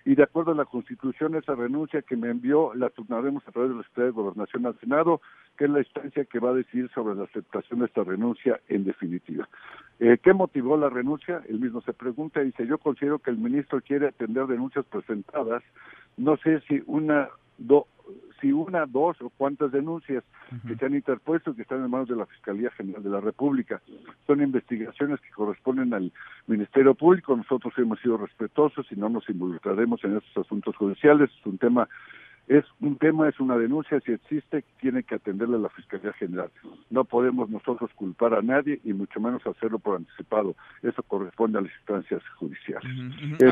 y de acuerdo a la Constitución, esa renuncia que me envió la turnaremos a través de la Secretaría de Gobernación al Senado, que es la instancia que va a decidir sobre la aceptación de esta renuncia en definitiva. Eh, ¿Qué motivó la renuncia? Él mismo se pregunta y dice, yo considero que el ministro quiere atender denuncias presentadas, no sé si una, do, si una, dos o cuántas denuncias que se han interpuesto que están en manos de la Fiscalía General de la República. Son investigaciones que corresponden al Ministerio Público. Nosotros hemos sido respetuosos y no nos involucraremos en estos asuntos judiciales. Es un tema es un tema, es una denuncia, si existe, tiene que atenderle a la Fiscalía General. No podemos nosotros culpar a nadie y mucho menos hacerlo por anticipado. Eso corresponde a las instancias judiciales.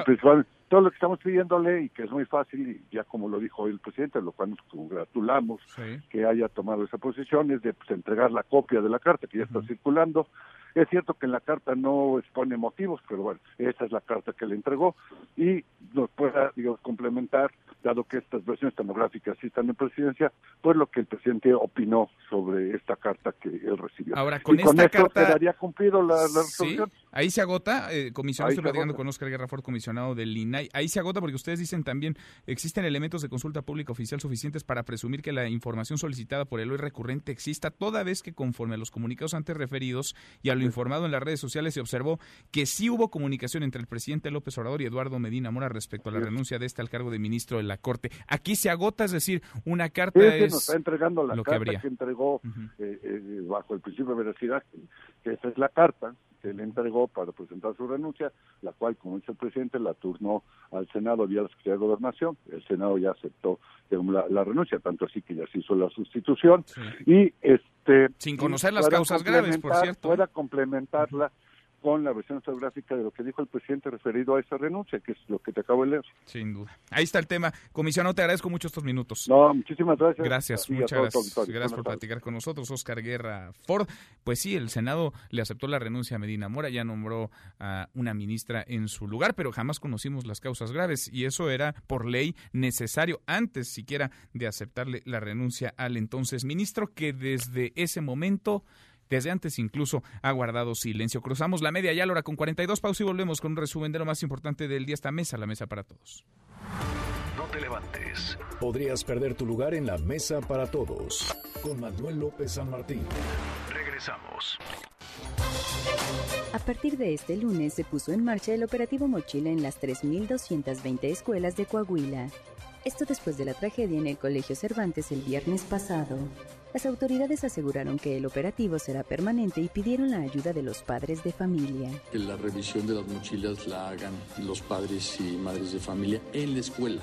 Principal, todo lo que estamos pidiéndole y que es muy fácil, y ya como lo dijo hoy el presidente, lo cual nos congratulamos que haya tomado esa posición, es de pues, entregar la copia de la carta que ya está circulando. Es cierto que en la carta no expone motivos, pero bueno, esa es la carta que le entregó y nos pueda, digamos, complementar, dado que estas versiones tomográficas sí están en presidencia, pues lo que el presidente opinó sobre esta carta que él recibió. Ahora, con y esta con esto carta... quedaría cumplido la, la resolución. Ahí se agota, eh, comisionado, estoy platicando agota. con Oscar Guerra Ford, comisionado del INAI. Ahí se agota porque ustedes dicen también, existen elementos de consulta pública oficial suficientes para presumir que la información solicitada por el hoy recurrente exista, toda vez que conforme a los comunicados antes referidos y a lo informado en las redes sociales se observó que sí hubo comunicación entre el presidente López Obrador y Eduardo Medina Mora respecto a la renuncia de este al cargo de ministro de la Corte. Aquí se agota, es decir, una carta Sí, es nos está entregando la lo carta que, entregó eh, eh, bajo el principio de veracidad, que esa es la carta que le entregó para presentar su renuncia, la cual, como dice el presidente, la turnó al Senado vía la Secretaría de Gobernación. El Senado ya aceptó digamos, la, la renuncia, tanto así que ya se hizo la sustitución. Y este Sin conocer las causas graves, por cierto. Pueda complementarla con la versión geográfica de lo que dijo el presidente referido a esa renuncia, que es lo que te acabo de leer. Sin duda. Ahí está el tema. Comisionado, te agradezco mucho estos minutos. No, muchísimas gracias. Gracias, muchas gracias. Gracias por platicar con nosotros, Oscar Guerra Ford. Pues sí, el Senado le aceptó la renuncia a Medina Mora, ya nombró a una ministra en su lugar, pero jamás conocimos las causas graves y eso era por ley necesario antes siquiera de aceptarle la renuncia al entonces ministro que desde ese momento desde antes incluso ha guardado silencio. Cruzamos la media ya a la hora con 42 pausa y volvemos con un resumen de lo más importante del día. Esta mesa, la mesa para todos. No te levantes. Podrías perder tu lugar en la mesa para todos. Con Manuel López San Martín. Regresamos. A partir de este lunes se puso en marcha el operativo Mochila en las 3.220 escuelas de Coahuila. Esto después de la tragedia en el Colegio Cervantes el viernes pasado. Las autoridades aseguraron que el operativo será permanente y pidieron la ayuda de los padres de familia. Que la revisión de las mochilas la hagan los padres y madres de familia en la escuela.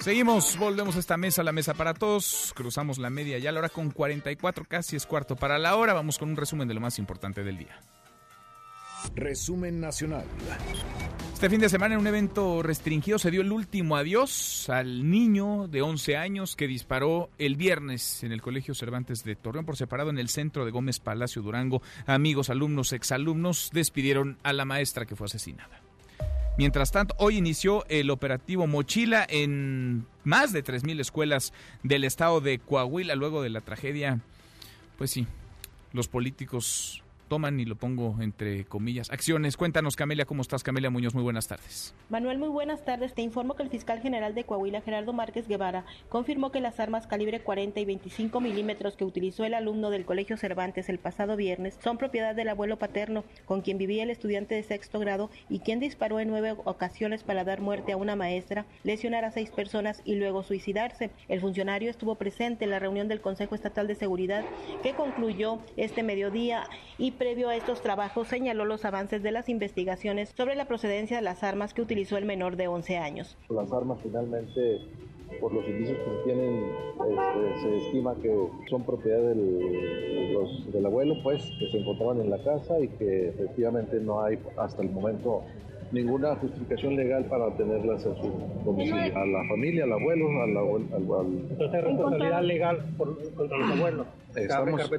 Seguimos, volvemos a esta mesa, la mesa para todos. Cruzamos la media ya a la hora con 44, casi es cuarto para la hora. Vamos con un resumen de lo más importante del día. Resumen nacional. Este fin de semana en un evento restringido se dio el último adiós al niño de 11 años que disparó el viernes en el Colegio Cervantes de Torreón por separado en el centro de Gómez Palacio Durango. Amigos, alumnos, exalumnos despidieron a la maestra que fue asesinada. Mientras tanto, hoy inició el operativo Mochila en más de 3.000 escuelas del estado de Coahuila luego de la tragedia. Pues sí, los políticos toman, y lo pongo entre comillas, acciones. Cuéntanos, Camelia, ¿cómo estás? Camelia Muñoz, muy buenas tardes. Manuel, muy buenas tardes. Te informo que el fiscal general de Coahuila, Gerardo Márquez Guevara, confirmó que las armas calibre 40 y 25 milímetros que utilizó el alumno del Colegio Cervantes el pasado viernes son propiedad del abuelo paterno, con quien vivía el estudiante de sexto grado y quien disparó en nueve ocasiones para dar muerte a una maestra, lesionar a seis personas y luego suicidarse. El funcionario estuvo presente en la reunión del Consejo Estatal de Seguridad que concluyó este mediodía y previo a estos trabajos señaló los avances de las investigaciones sobre la procedencia de las armas que utilizó el menor de 11 años. Las armas finalmente, por los indicios que tienen, este, se estima que son propiedad del, los- del abuelo, pues, que se encontraban en la casa y que efectivamente no hay hasta el momento ninguna justificación legal para tenerlas en su domicilio. A la familia, al abuelo, al, abuelo- al- al- Entonces, responsabilidad legal por, contra los abuelos. Estamos,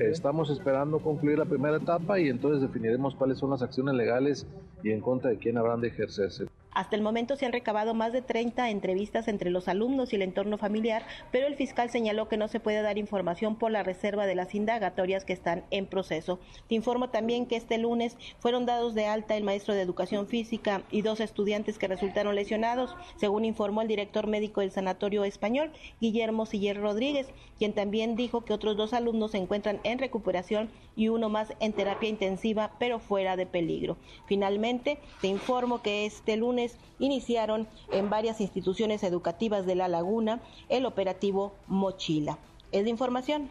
estamos esperando concluir la primera etapa y entonces definiremos cuáles son las acciones legales y en contra de quién habrán de ejercerse. Hasta el momento se han recabado más de 30 entrevistas entre los alumnos y el entorno familiar, pero el fiscal señaló que no se puede dar información por la reserva de las indagatorias que están en proceso. Te informo también que este lunes fueron dados de alta el maestro de educación física y dos estudiantes que resultaron lesionados, según informó el director médico del Sanatorio Español, Guillermo Siller Rodríguez, quien también dijo que otros dos alumnos se encuentran en recuperación y uno más en terapia intensiva, pero fuera de peligro. Finalmente, te informo que este lunes iniciaron en varias instituciones educativas de La Laguna el operativo Mochila. Es de información.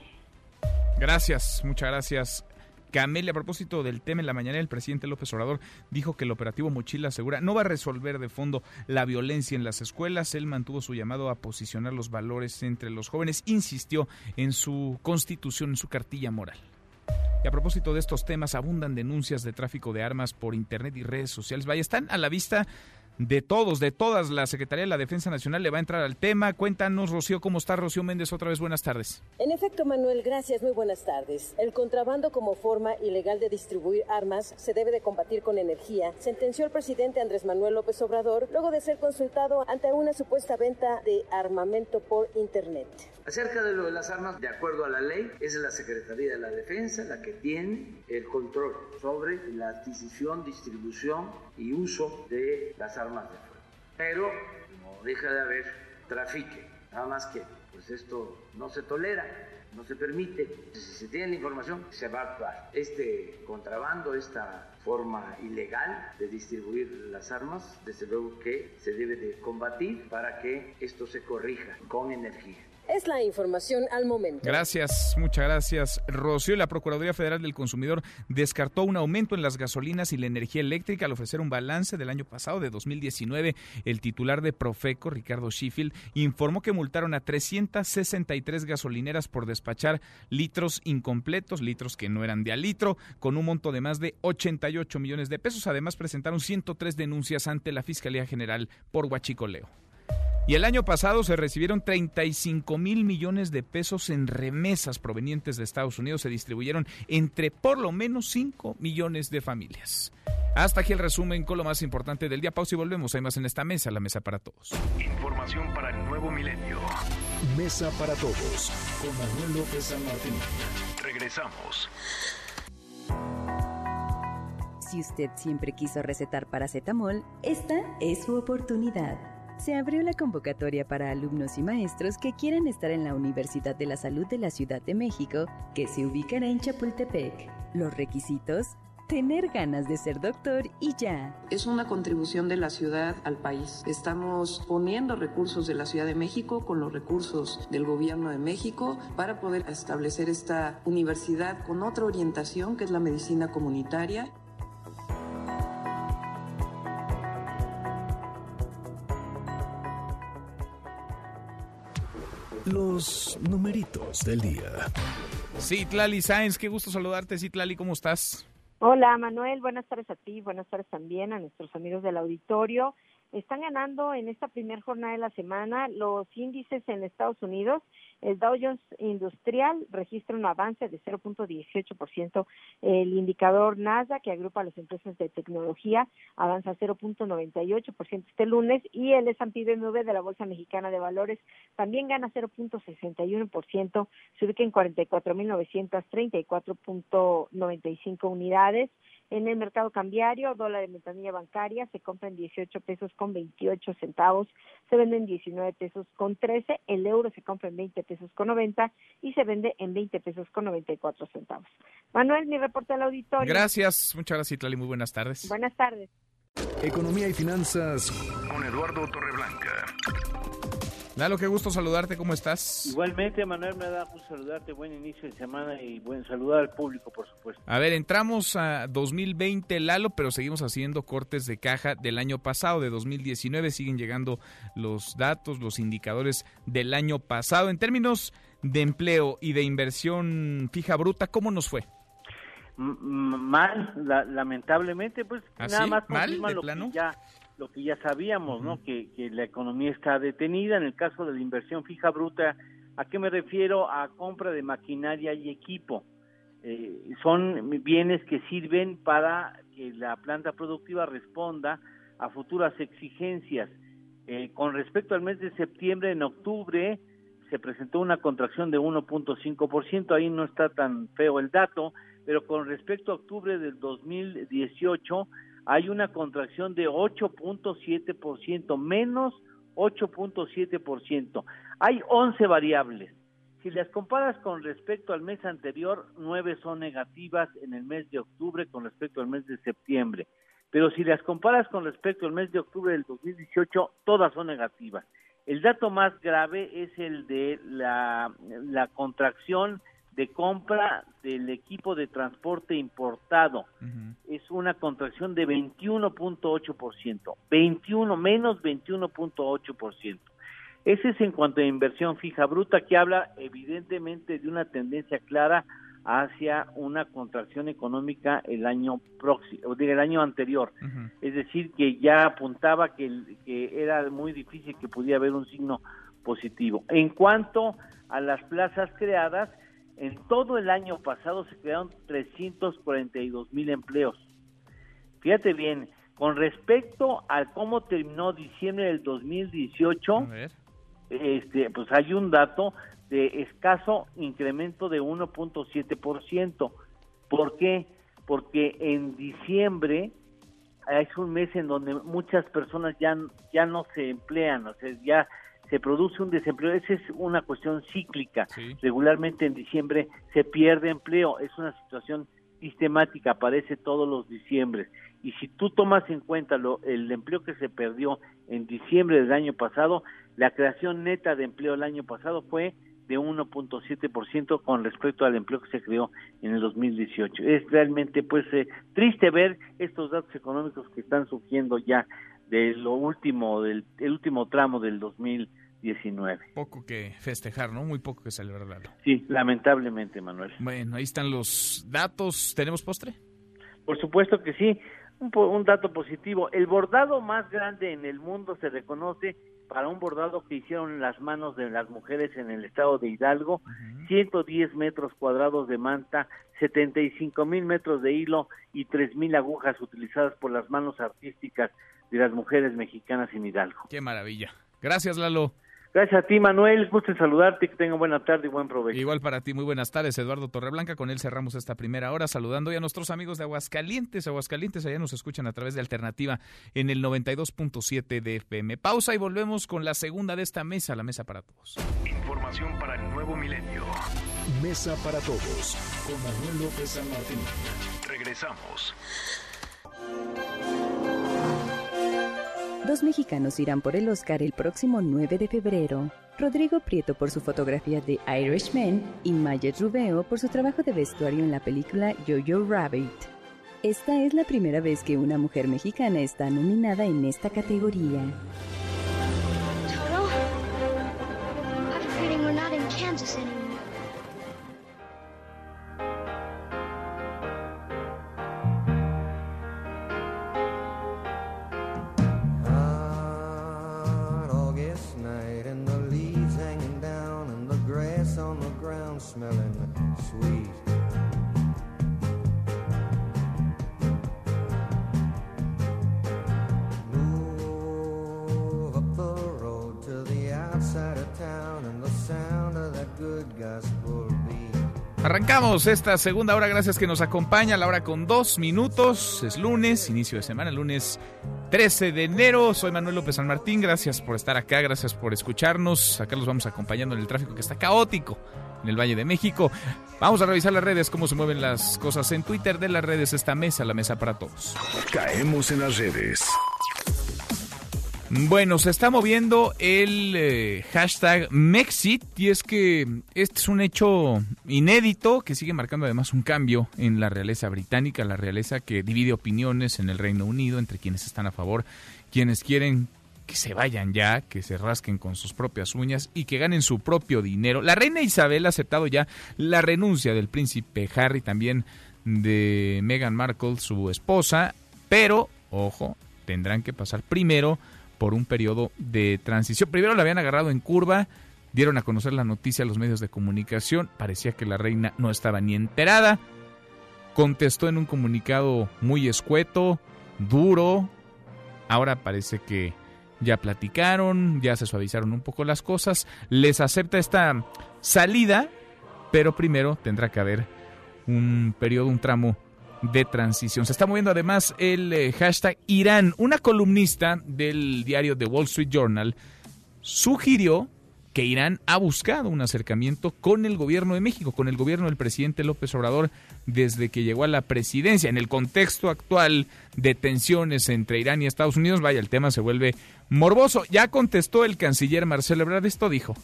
Gracias, muchas gracias. Camelia, a propósito del tema en la mañana, el presidente López Obrador dijo que el operativo Mochila Segura no va a resolver de fondo la violencia en las escuelas. Él mantuvo su llamado a posicionar los valores entre los jóvenes, insistió en su constitución, en su cartilla moral. Y a propósito de estos temas, abundan denuncias de tráfico de armas por Internet y redes sociales. Vaya, están a la vista de todos, de todas. La Secretaría de la Defensa Nacional le va a entrar al tema. Cuéntanos, Rocío, ¿cómo está Rocío Méndez? Otra vez, buenas tardes. En efecto, Manuel, gracias, muy buenas tardes. El contrabando como forma ilegal de distribuir armas se debe de combatir con energía, sentenció el presidente Andrés Manuel López Obrador luego de ser consultado ante una supuesta venta de armamento por Internet. Acerca de lo de las armas, de acuerdo a la ley, es la Secretaría de la Defensa la que tiene el control sobre la adquisición, distribución y uso de las armas de fuego. Pero no deja de haber trafique, nada más que pues esto no se tolera, no se permite. Si se tiene la información, se va a actuar. Este contrabando, esta forma ilegal de distribuir las armas, desde luego que se debe de combatir para que esto se corrija con energía. Es la información al momento. Gracias, muchas gracias. Rocío, la Procuraduría Federal del Consumidor descartó un aumento en las gasolinas y la energía eléctrica al ofrecer un balance del año pasado, de 2019. El titular de Profeco, Ricardo Sheffield, informó que multaron a 363 gasolineras por despachar litros incompletos, litros que no eran de al litro, con un monto de más de 88 millones de pesos. Además, presentaron 103 denuncias ante la Fiscalía General por huachicoleo. Y el año pasado se recibieron 35 mil millones de pesos en remesas provenientes de Estados Unidos. Se distribuyeron entre por lo menos 5 millones de familias. Hasta aquí el resumen con lo más importante del día. Pausa y volvemos. Hay más en esta mesa, la mesa para todos. Información para el nuevo milenio. Mesa para todos con Manuel López San Martín. Regresamos. Si usted siempre quiso recetar paracetamol, esta es su oportunidad se abrió la convocatoria para alumnos y maestros que quieran estar en la Universidad de la Salud de la Ciudad de México, que se ubicará en Chapultepec. Los requisitos tener ganas de ser doctor y ya. Es una contribución de la ciudad al país. Estamos poniendo recursos de la Ciudad de México con los recursos del gobierno de México para poder establecer esta universidad con otra orientación que es la medicina comunitaria. Los numeritos del día. Sí, Tlali Sáenz, qué gusto saludarte. Sí, Tlali, ¿cómo estás? Hola, Manuel. Buenas tardes a ti. Buenas tardes también a nuestros amigos del auditorio. Están ganando en esta primera jornada de la semana los índices en Estados Unidos. El Dow Jones Industrial registra un avance de 0.18%. El indicador NASA, que agrupa a las empresas de tecnología, avanza 0.98% este lunes. Y el S&P BMW de la Bolsa Mexicana de Valores también gana 0.61%, se ubica en 44.934.95 unidades. En el mercado cambiario, dólar de ventanilla bancaria se compra en 18 pesos con 28 centavos, se vende en 19 pesos con 13, el euro se compra en 20 pesos con 90 y se vende en 20 pesos con 94 centavos. Manuel, mi reporte al auditorio. Gracias, muchas gracias, Itlali, muy buenas tardes. Buenas tardes. Economía y finanzas con Eduardo Torreblanca. Lalo, qué gusto saludarte, ¿cómo estás? Igualmente, Manuel, me da gusto saludarte, buen inicio de semana y buen saludar al público, por supuesto. A ver, entramos a 2020, Lalo, pero seguimos haciendo cortes de caja del año pasado, de 2019, siguen llegando los datos, los indicadores del año pasado. En términos de empleo y de inversión fija bruta, ¿cómo nos fue? mal, lamentablemente, pues ¿Ah, nada sí? más ¿Mal, confirma de lo plano? que ya lo que ya sabíamos, ¿no? Que, que la economía está detenida. En el caso de la inversión fija bruta, ¿a qué me refiero? A compra de maquinaria y equipo. Eh, son bienes que sirven para que la planta productiva responda a futuras exigencias. Eh, con respecto al mes de septiembre, en octubre se presentó una contracción de 1.5%, ahí no está tan feo el dato, pero con respecto a octubre del 2018 hay una contracción de 8.7%, menos 8.7%. Hay 11 variables. Si las comparas con respecto al mes anterior, 9 son negativas en el mes de octubre con respecto al mes de septiembre. Pero si las comparas con respecto al mes de octubre del 2018, todas son negativas. El dato más grave es el de la, la contracción de compra del equipo de transporte importado. Es una contracción de 21.8%, 21 menos 21.8%. Ese es en cuanto a inversión fija bruta que habla evidentemente de una tendencia clara hacia una contracción económica el año próximo, el año anterior. Es decir, que ya apuntaba que, que era muy difícil que pudiera haber un signo positivo. En cuanto a las plazas creadas, en todo el año pasado se crearon 342 mil empleos. Fíjate bien, con respecto a cómo terminó diciembre del 2018, este, pues hay un dato de escaso incremento de 1.7%. ¿Por qué? Porque en diciembre es un mes en donde muchas personas ya, ya no se emplean, o sea, ya se produce un desempleo, esa es una cuestión cíclica. Regularmente en diciembre se pierde empleo, es una situación sistemática, aparece todos los diciembres. Y si tú tomas en cuenta lo, el empleo que se perdió en diciembre del año pasado, la creación neta de empleo el año pasado fue de 1.7% con respecto al empleo que se creó en el 2018. Es realmente pues eh, triste ver estos datos económicos que están surgiendo ya de lo último del el último tramo del 2019. Poco que festejar, ¿no? Muy poco que celebrarlo. Sí, lamentablemente, Manuel. Bueno, ahí están los datos. ¿Tenemos postre? Por supuesto que sí. Un, un dato positivo. El bordado más grande en el mundo se reconoce para un bordado que hicieron las manos de las mujeres en el estado de Hidalgo, 110 metros cuadrados de manta, 75 mil metros de hilo y 3 mil agujas utilizadas por las manos artísticas de las mujeres mexicanas en Hidalgo. Qué maravilla. Gracias, Lalo. Gracias a ti, Manuel. Gusto en saludarte. Que tenga buena tarde y buen provecho. Igual para ti. Muy buenas tardes, Eduardo Torreblanca. Con él cerramos esta primera hora saludando ya a nuestros amigos de Aguascalientes. Aguascalientes, allá nos escuchan a través de Alternativa en el 92.7 de FM. Pausa y volvemos con la segunda de esta mesa, la mesa para todos. Información para el nuevo milenio. Mesa para todos con Manuel López San Martín. Regresamos. Dos mexicanos irán por el Oscar el próximo 9 de febrero. Rodrigo Prieto por su fotografía de Irishman y Mayet Rubeo por su trabajo de vestuario en la película Jojo Rabbit. Esta es la primera vez que una mujer mexicana está nominada en esta categoría. Esta segunda hora, gracias que nos acompaña, la hora con dos minutos, es lunes, inicio de semana, lunes 13 de enero, soy Manuel López San Martín, gracias por estar acá, gracias por escucharnos, acá los vamos acompañando en el tráfico que está caótico en el Valle de México. Vamos a revisar las redes, cómo se mueven las cosas en Twitter de las redes, esta mesa, la mesa para todos. Caemos en las redes. Bueno, se está moviendo el eh, hashtag Mexit y es que este es un hecho inédito que sigue marcando además un cambio en la realeza británica, la realeza que divide opiniones en el Reino Unido entre quienes están a favor, quienes quieren que se vayan ya, que se rasquen con sus propias uñas y que ganen su propio dinero. La reina Isabel ha aceptado ya la renuncia del príncipe Harry, también de Meghan Markle, su esposa, pero, ojo, tendrán que pasar primero por un periodo de transición. Primero la habían agarrado en curva, dieron a conocer la noticia a los medios de comunicación, parecía que la reina no estaba ni enterada, contestó en un comunicado muy escueto, duro, Ahora parece que ya platicaron, ya se suavizaron un poco las cosas, les acepta esta salida, pero primero tendrá que haber un periodo, un tramo de transición. Se está moviendo además el eh, hashtag Irán. Una columnista del diario The Wall Street Journal sugirió que Irán ha buscado un acercamiento con el gobierno de México, con el gobierno del presidente López Obrador desde que llegó a la presidencia. En el contexto actual de tensiones entre Irán y Estados Unidos, vaya, el tema se vuelve morboso. Ya contestó el canciller Marcelo Ebrard, esto dijo.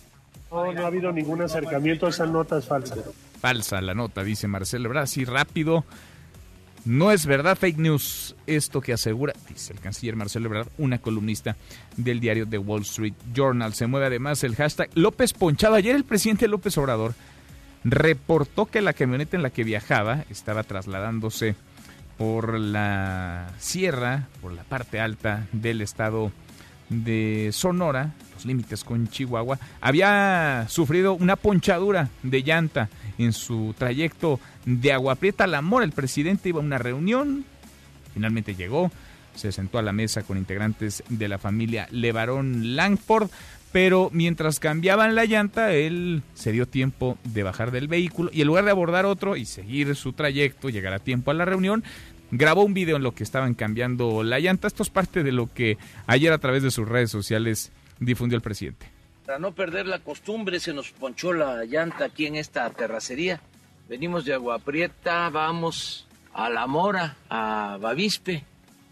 No, no ha habido ningún acercamiento, esa nota es falsa. Falsa la nota, dice Marcelo Ebrard, así rápido. No es verdad, fake news, esto que asegura, dice el canciller Marcelo Ebrard, una columnista del diario The Wall Street Journal. Se mueve además el hashtag López Ponchado. Ayer el presidente López Obrador reportó que la camioneta en la que viajaba estaba trasladándose por la sierra, por la parte alta del estado de Sonora, los límites con Chihuahua, había sufrido una ponchadura de llanta en su trayecto de Agua Prieta a La. El presidente iba a una reunión, finalmente llegó, se sentó a la mesa con integrantes de la familia Levarón Langford, pero mientras cambiaban la llanta, él se dio tiempo de bajar del vehículo y en lugar de abordar otro y seguir su trayecto, llegar a tiempo a la reunión, grabó un video en lo que estaban cambiando la llanta. Esto es parte de lo que ayer a través de sus redes sociales difundió el presidente. Para no perder la costumbre, se nos ponchó la llanta aquí en esta terracería. Venimos de Agua Prieta, vamos a La Mora, a Bavispe,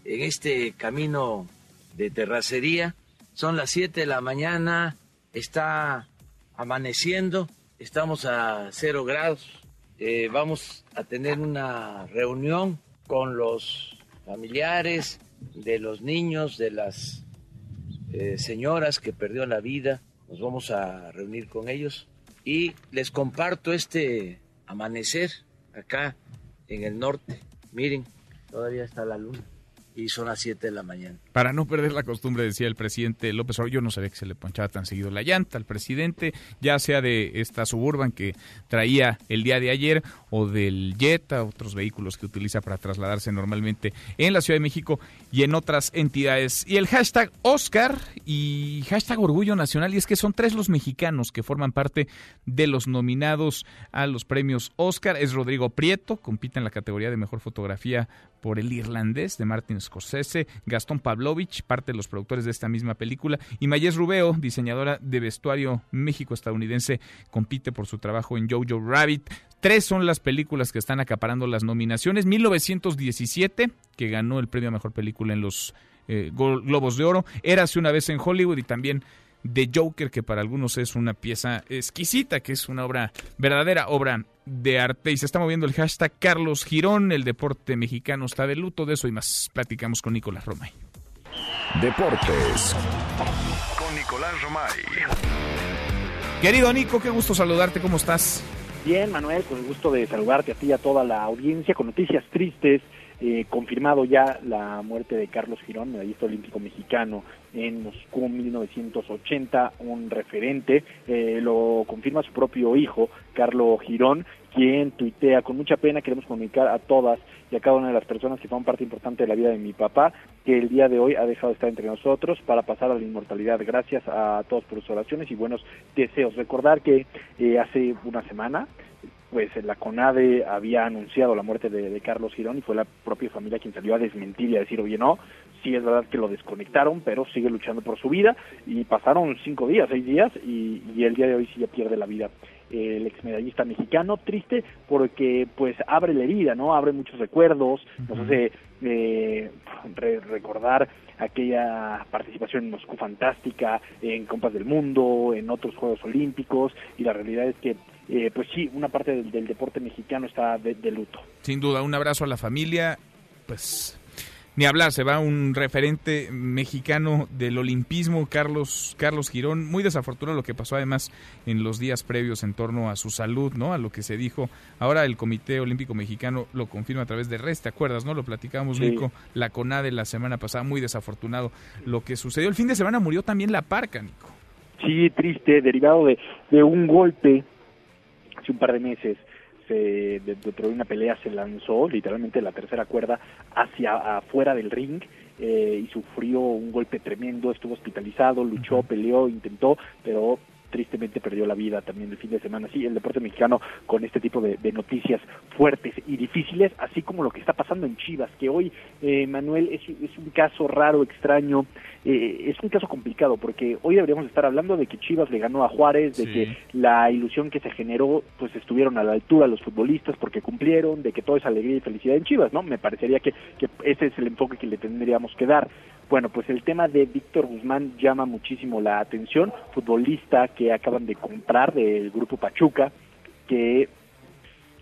en este camino de terracería. Son las 7 de la mañana, está amaneciendo, estamos a cero grados. Eh, vamos a tener una reunión con los familiares de los niños, de las eh, señoras que perdió la vida. Nos vamos a reunir con ellos y les comparto este amanecer acá en el norte. Miren, todavía está la luna y son las 7 de la mañana. Para no perder la costumbre, decía el presidente López Obrador, no sabía que se le ponchaba tan seguido la llanta al presidente, ya sea de esta Suburban que traía el día de ayer o del Jetta, otros vehículos que utiliza para trasladarse normalmente en la Ciudad de México y en otras entidades. Y el hashtag Oscar y hashtag Orgullo Nacional, y es que son tres los mexicanos que forman parte de los nominados a los premios Oscar. Es Rodrigo Prieto, compite en la categoría de Mejor Fotografía por el irlandés de Martin Scorsese, Gastón Pavlovich, parte de los productores de esta misma película, y Mayes Rubeo, diseñadora de vestuario México-estadounidense, compite por su trabajo en Jojo Rabbit. Tres son las películas que están acaparando las nominaciones. 1917, que ganó el premio a Mejor Película en los eh, Globos de Oro. Érase una vez en Hollywood y también de Joker, que para algunos es una pieza exquisita, que es una obra, verdadera obra de arte. Y se está moviendo el hashtag Carlos Girón, el deporte mexicano está de luto, de eso y más platicamos con Nicolás Romay. Deportes con Nicolás Romay. Querido Nico, qué gusto saludarte, ¿cómo estás? Bien, Manuel, con el gusto de saludarte a ti y a toda la audiencia con noticias tristes. Eh, confirmado ya la muerte de Carlos Girón, medallista olímpico mexicano en Moscú 1980, un referente, eh, lo confirma su propio hijo, Carlos Girón, quien tuitea, con mucha pena queremos comunicar a todas y a cada una de las personas que son parte importante de la vida de mi papá, que el día de hoy ha dejado de estar entre nosotros para pasar a la inmortalidad. Gracias a todos por sus oraciones y buenos deseos. Recordar que eh, hace una semana pues la CONADE había anunciado la muerte de, Carlos Girón y fue la propia familia quien salió a desmentir y a decir, oye, no, sí es verdad que lo desconectaron, pero sigue luchando por su vida y pasaron cinco días, seis días y, el día de hoy sí ya pierde la vida el exmedallista mexicano, triste porque pues abre la herida, ¿no? Abre muchos recuerdos, nos hace eh, recordar aquella participación en Moscú fantástica, en Compas del Mundo, en otros Juegos Olímpicos, y la realidad es que eh, pues sí, una parte del, deporte mexicano está de, luto. Sin duda, un abrazo a la familia, pues ni hablar, se va un referente mexicano del olimpismo, Carlos, Carlos Girón. Muy desafortunado lo que pasó además en los días previos en torno a su salud, ¿no? A lo que se dijo. Ahora el Comité Olímpico Mexicano lo confirma a través de RES, ¿te acuerdas, no? Lo platicábamos, Nico, la CONADE la semana pasada, muy desafortunado lo que sucedió. El fin de semana murió también la Parca, Nico. Sí, triste, derivado de, de un golpe hace un par de meses se, dentro de una pelea se lanzó literalmente la tercera cuerda hacia afuera del ring eh, y sufrió un golpe tremendo, estuvo hospitalizado, luchó, peleó, intentó, pero tristemente perdió la vida también el fin de semana. Sí, el deporte mexicano con este tipo de, noticias fuertes y difíciles, así como lo que está pasando en Chivas, que hoy, eh, Manuel, es, es, un caso raro, extraño, eh, es un caso complicado, porque hoy deberíamos estar hablando de que Chivas le ganó a Juárez, de que la ilusión que se generó, pues estuvieron a la altura los futbolistas porque cumplieron, de que todo es alegría y felicidad en Chivas, ¿no? Me parecería que, que ese es el enfoque que le tendríamos que dar. Bueno, pues el tema de Víctor Guzmán llama muchísimo la atención, futbolista que acaban de comprar del grupo Pachuca, que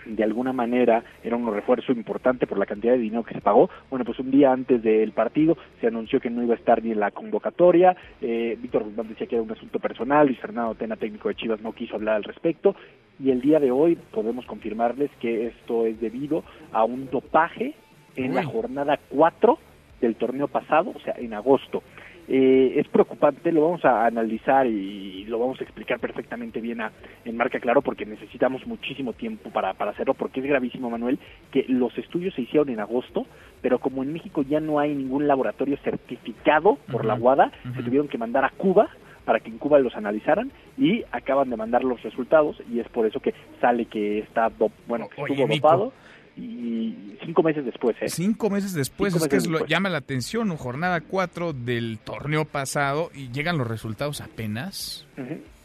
de alguna manera era un refuerzo importante por la cantidad de dinero que se pagó. Bueno, pues un día antes del partido se anunció que no iba a estar ni en la convocatoria. Eh, Víctor Guzmán decía que era un asunto personal. y Fernando Tena, técnico de Chivas, no quiso hablar al respecto. Y el día de hoy podemos confirmarles que esto es debido a un dopaje en la jornada 4 del torneo pasado, o sea, en agosto. Eh, es preocupante, lo vamos a analizar y lo vamos a explicar perfectamente bien a, en Marca Claro porque necesitamos muchísimo tiempo para, para hacerlo, porque es gravísimo, Manuel, que los estudios se hicieron en agosto, pero como en México ya no hay ningún laboratorio certificado por la WADA, se tuvieron que mandar a Cuba para que en Cuba los analizaran y acaban de mandar los resultados y es por eso que sale que está, bueno, que estuvo dopado y cinco meses después. ¿eh? Cinco meses después, es que es lo, llama la atención, jornada cuatro del torneo pasado y llegan los resultados apenas.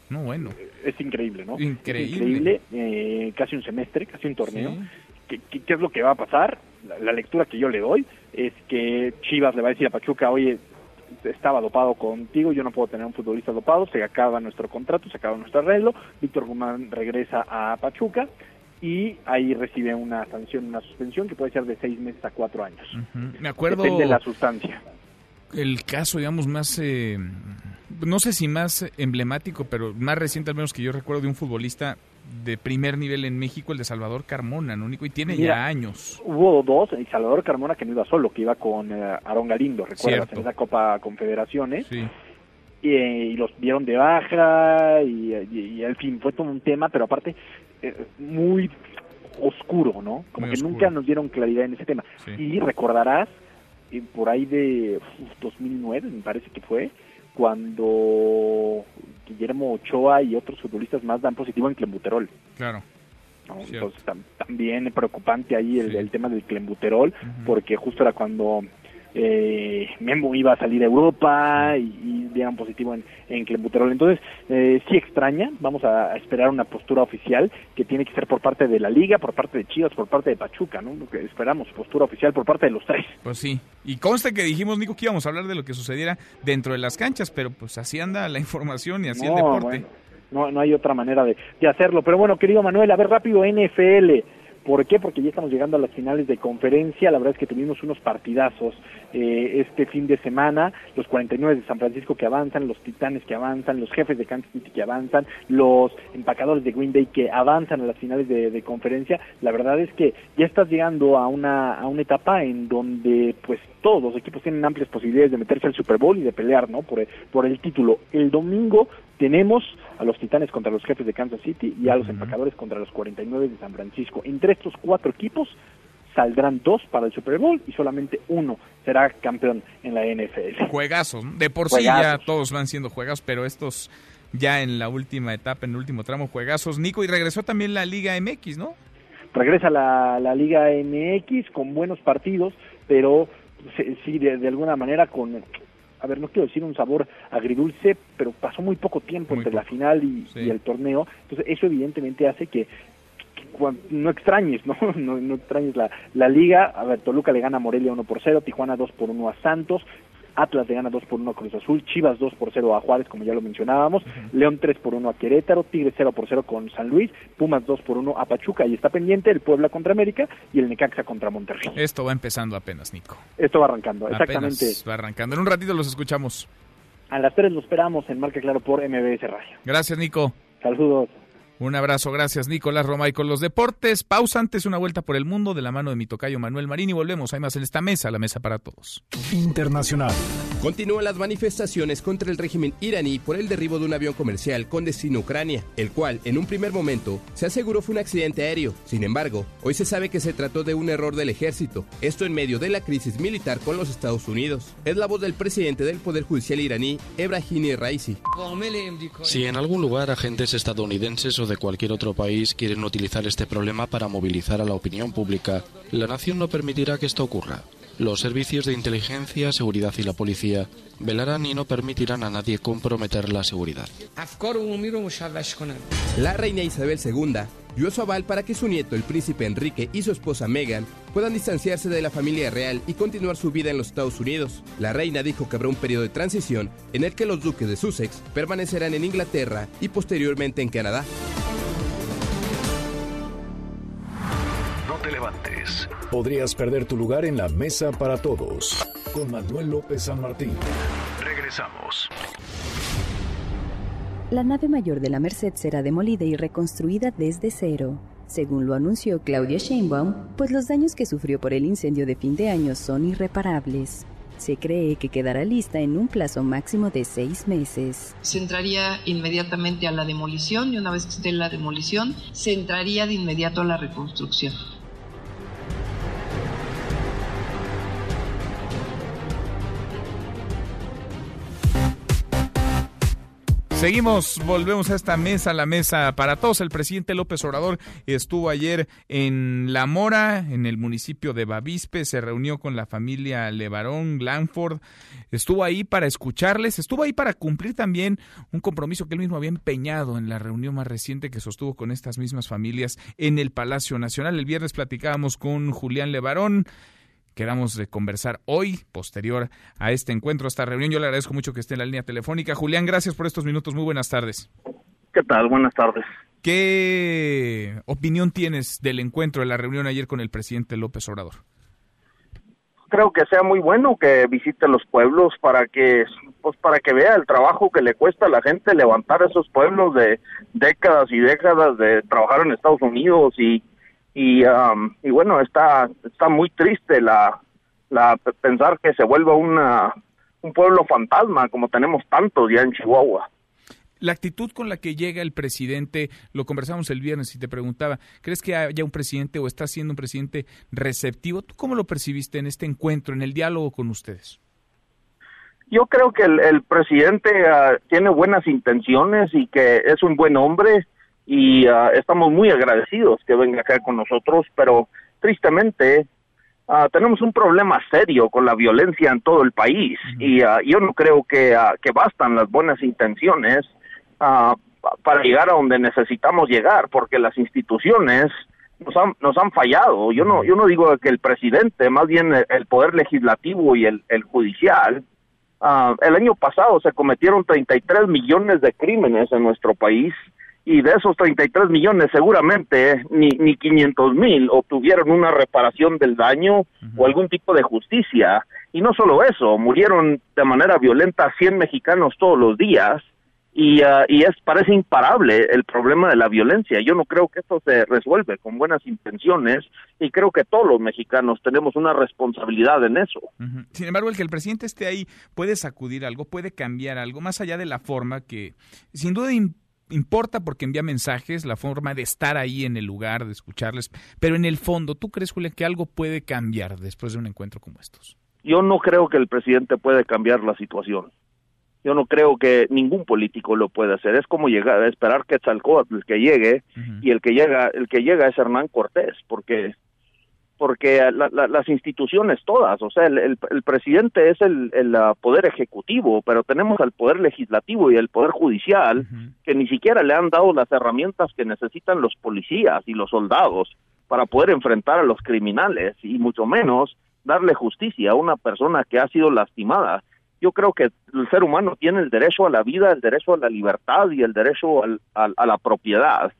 No, bueno. Es increíble, ¿no? Increíble. increíble, eh, casi un semestre, casi un torneo. ¿Qué, ¿Qué, es lo que va a pasar? La, lectura que yo le doy es que Chivas le va a decir a Pachuca, oye, estaba dopado contigo, yo no puedo tener un futbolista dopado, se acaba nuestro contrato, se acaba nuestro arreglo, Víctor Guzmán regresa a Pachuca, y ahí recibe una sanción, una suspensión que puede ser de seis meses a cuatro años. Me acuerdo. Depende de la sustancia. El caso, digamos, más. Eh, no sé si más emblemático, pero más reciente al menos que yo recuerdo de un futbolista de primer nivel en México, el de Salvador Carmona, ¿no? único y tiene ya años. Hubo dos, y Salvador Carmona que no iba solo, que iba con eh, Aarón Galindo, recuerdas, en esa Copa Confederaciones. Sí. Y, los dieron de baja y, y, al fin fue todo un tema, pero aparte eh, muy oscuro, ¿no? Como que nunca nos dieron claridad en ese tema. Y recordarás, eh, por ahí de 2009, me parece que fue, cuando Guillermo Ochoa y otros futbolistas más dan positivo en clembuterol. Claro. Entonces también preocupante ahí el, tema del clembuterol, porque justo era cuando eh, Memo iba a salir a Europa y, y dieron positivo en, en Clembuterol. Entonces, eh, sí extraña, vamos a, esperar una postura oficial que tiene que ser por parte de la Liga, por parte de Chivas, por parte de Pachuca, ¿no? Lo que esperamos, postura oficial por parte de los tres. Pues sí, y consta que dijimos, Nico, que íbamos a hablar de lo que sucediera dentro de las canchas, pero pues así anda la información y así el deporte. no, no hay otra manera de, de hacerlo. Pero bueno, querido Manuel, a ver rápido, NFL. ¿Por qué? Porque ya estamos llegando a las finales de conferencia. La verdad es que tuvimos unos partidazos eh, este fin de semana. Los 49 de San Francisco que avanzan, los Titanes que avanzan, los jefes de Kansas City que avanzan, los empacadores de Green Bay que avanzan a las finales de, conferencia. La verdad es que ya estás llegando a una, a una etapa en donde pues todos los equipos tienen amplias posibilidades de meterse al Super Bowl y de pelear, ¿no? Por, por el título. El domingo tenemos a los Titanes contra los jefes de Kansas City y a los empacadores contra los 49 de San Francisco. Entre estos cuatro equipos saldrán dos para el Super Bowl y solamente uno será campeón en la NFL. Juegazos, de por sí ya todos van siendo juegazos, pero estos ya en la última etapa, en el último tramo, juegazos. Nico, y regresó también la Liga MX, ¿no? Regresa la, la Liga MX con buenos partidos, pero sí, de, alguna manera con, a ver, no quiero decir un sabor agridulce, pero pasó muy poco tiempo entre la final y, el torneo, entonces eso evidentemente hace que, no extrañes, ¿no? ¿no? extrañes la, la liga, a ver, Toluca le gana a Morelia 1 por 0, Tijuana 2 por 1 a Santos, Atlas le gana 2 por 1 a Cruz Azul, Chivas 2 por 0 a Juárez, como ya lo mencionábamos, León 3 por 1 a Querétaro, Tigres 0 por 0 con San Luis, Pumas 2 por 1 a Pachuca y está pendiente el Puebla contra América y el Necaxa contra Monterrey. Esto va empezando apenas, Nico. Esto va arrancando, exactamente. va arrancando. En un ratito los escuchamos. A las 3 lo esperamos en Marca Claro por MBS Radio. Gracias, Nico. Saludos. Un abrazo, gracias Nicolás Romay con los deportes. Pausa antes, una vuelta por el mundo de la mano de mi tocayo Manuel Marín y volvemos. Hay más en esta mesa, la mesa para todos. Internacional. Continúan las manifestaciones contra el régimen iraní por el derribo de un avión comercial con destino a Ucrania, el cual en un primer momento se aseguró fue un accidente aéreo. Sin embargo, hoy se sabe que se trató de un error del ejército, esto en medio de la crisis militar con los Estados Unidos. Es la voz del presidente del Poder Judicial iraní, Ebrahim Raisi. Si en algún lugar agentes estadounidenses o de cualquier otro país quieren utilizar este problema para movilizar a la opinión pública, la nación no permitirá que esto ocurra. Los servicios de inteligencia, seguridad y la policía velarán y no permitirán a nadie comprometer la seguridad. La reina Isabel II dio su aval para que su nieto, el príncipe Enrique, y su esposa Meghan puedan distanciarse de la familia real y continuar su vida en los Estados Unidos. La reina dijo que habrá un periodo de transición en el que los duques de Sussex permanecerán en Inglaterra y posteriormente en Canadá. No te levantes. Podrías perder tu lugar en la mesa para todos. Con Manuel López San Martín. Regresamos. La nave mayor de la Merced será demolida y reconstruida desde cero, según lo anunció Claudia Sheinbaum, pues los daños que sufrió por el incendio de fin de año son irreparables. Se cree que quedará lista en un plazo máximo de seis meses. Se entraría inmediatamente a la demolición y una vez que esté la demolición, se entraría de inmediato a la reconstrucción. Seguimos, volvemos a esta mesa, la mesa para todos. El presidente López Obrador estuvo ayer en La Mora, en el municipio de Bavispe, se reunió con la familia Levarón, Glanford, estuvo ahí para escucharles, estuvo ahí para cumplir también un compromiso que él mismo había empeñado en la reunión más reciente que sostuvo con estas mismas familias en el Palacio Nacional. El viernes platicábamos con Julián Levarón quedamos de conversar hoy, posterior a este encuentro, a esta reunión. Yo le agradezco mucho que esté en la línea telefónica. Julián, gracias por estos minutos. Muy buenas tardes. ¿Qué tal? Buenas tardes. ¿Qué opinión tienes del encuentro, de la reunión ayer con el presidente López Obrador? Creo que sea muy bueno que visite los pueblos para que pues para que vea el trabajo que le cuesta a la gente levantar esos pueblos de décadas y décadas de trabajar en Estados Unidos y y, um, y bueno, está, está muy triste la, la pensar que se vuelva una, un pueblo fantasma como tenemos tantos ya en Chihuahua. La actitud con la que llega el presidente, lo conversamos el viernes y te preguntaba, ¿crees que haya un presidente o está siendo un presidente receptivo? ¿Tú cómo lo percibiste en este encuentro, en el diálogo con ustedes? Yo creo que el, el presidente uh, tiene buenas intenciones y que es un buen hombre y uh, estamos muy agradecidos que venga acá con nosotros, pero tristemente uh, tenemos un problema serio con la violencia en todo el país y uh, yo no creo que, que bastan las buenas intenciones para llegar a donde necesitamos llegar, porque las instituciones nos han, nos han fallado. Yo no, yo no digo que el presidente, más bien el, poder legislativo y el, el judicial, el año pasado se cometieron 33 millones de crímenes en nuestro país y de esos 33 millones seguramente ni, ni 500 mil obtuvieron una reparación del daño o algún tipo de justicia. Y no solo eso, murieron de manera violenta 100 mexicanos todos los días y, ah, y es parece imparable el problema de la violencia. Yo no creo que esto se resuelve con buenas intenciones y creo que todos los mexicanos tenemos una responsabilidad en eso. Sin embargo, el que el presidente esté ahí puede sacudir algo, puede cambiar algo, más allá de la forma que sin duda importa porque envía mensajes, la forma de estar ahí en el lugar, de escucharles, pero en el fondo, ¿tú crees, Julián, que algo puede cambiar después de un encuentro como estos? Yo no creo que el presidente puede cambiar la situación. Yo no creo que ningún político lo pueda hacer. Es como llegar, esperar que el que llegue y el que llega, el que llega es Hernán Cortés, porque porque las instituciones todas, o sea, el, presidente es el, poder ejecutivo, pero tenemos al poder legislativo y el poder judicial que ni siquiera le han dado las herramientas que necesitan los policías y los soldados para poder enfrentar a los criminales y mucho menos darle justicia a una persona que ha sido lastimada. Yo creo que el ser humano tiene el derecho a la vida, el derecho a la libertad y el derecho a la propiedad.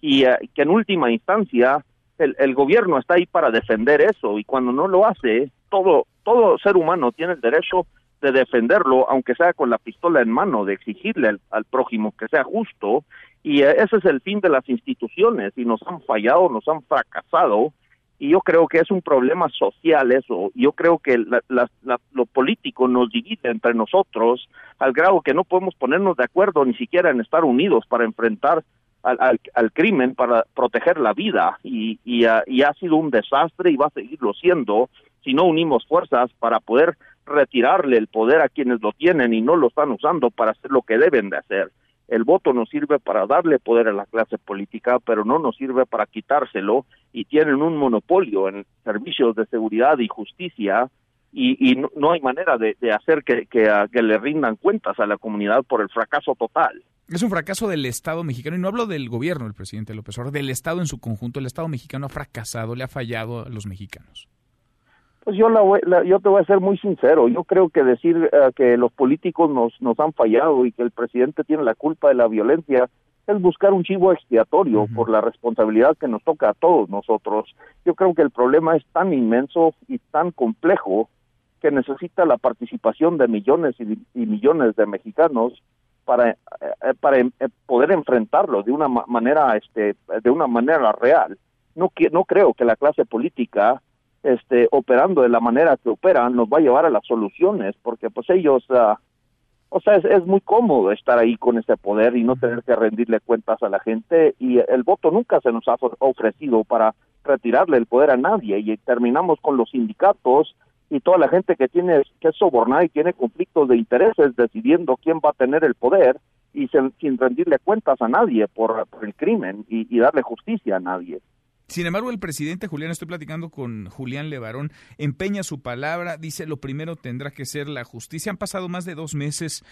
Y eh, que en última instancia el, gobierno está ahí para defender eso y cuando no lo hace, todo, todo ser humano tiene el derecho de defenderlo, aunque sea con la pistola en mano, de exigirle al, prójimo que sea justo Y eh, ese es el fin de las instituciones y nos han fallado, nos han fracasado y yo creo que es un problema social eso. Yo creo que la, la, lo político nos divide entre nosotros al grado que no podemos ponernos de acuerdo ni siquiera en estar unidos para enfrentar al, al, crimen, para proteger la vida. Y, y, uh, y ha sido un desastre y va a seguirlo siendo si no unimos fuerzas para poder retirarle el poder a quienes lo tienen y no lo están usando para hacer lo que deben de hacer el voto nos sirve para darle poder a la clase política, pero no nos sirve para quitárselo y tienen un monopolio en servicios de seguridad y justicia y, y no, hay manera de, hacer que, que, que, le rindan cuentas a la comunidad por el fracaso total. Es un fracaso del Estado mexicano, y no hablo del gobierno del presidente López Obrador, del Estado en su conjunto. El Estado mexicano ha fracasado, le ha fallado a los mexicanos. Pues yo, la, yo te voy a ser muy sincero. Yo creo que decir uh, que los políticos nos, nos han fallado y que el presidente tiene la culpa de la violencia es buscar un chivo expiatorio uh -huh. por la responsabilidad que nos toca a todos nosotros. Yo creo que el problema es tan inmenso y tan complejo que necesita la participación de millones y, y millones de mexicanos para, eh, para eh, poder enfrentarlo de una manera este de una manera real. No no creo que la clase política este, operando de la manera que operan nos va a llevar a las soluciones, porque pues ellos, uh, o sea, es, es, muy cómodo estar ahí con ese poder y no tener que rendirle cuentas a la gente y el voto nunca se nos ha ofrecido para retirarle el poder a nadie y terminamos con los sindicatos y toda la gente que tiene que sobornar y tiene conflictos de intereses decidiendo quién va a tener el poder y sin, rendirle cuentas a nadie por, por el crimen y, y darle justicia a nadie. Sin embargo, el presidente Julián, estoy platicando con Julián Levarón, empeña su palabra, dice lo primero tendrá que ser la justicia. Han pasado más de dos meses,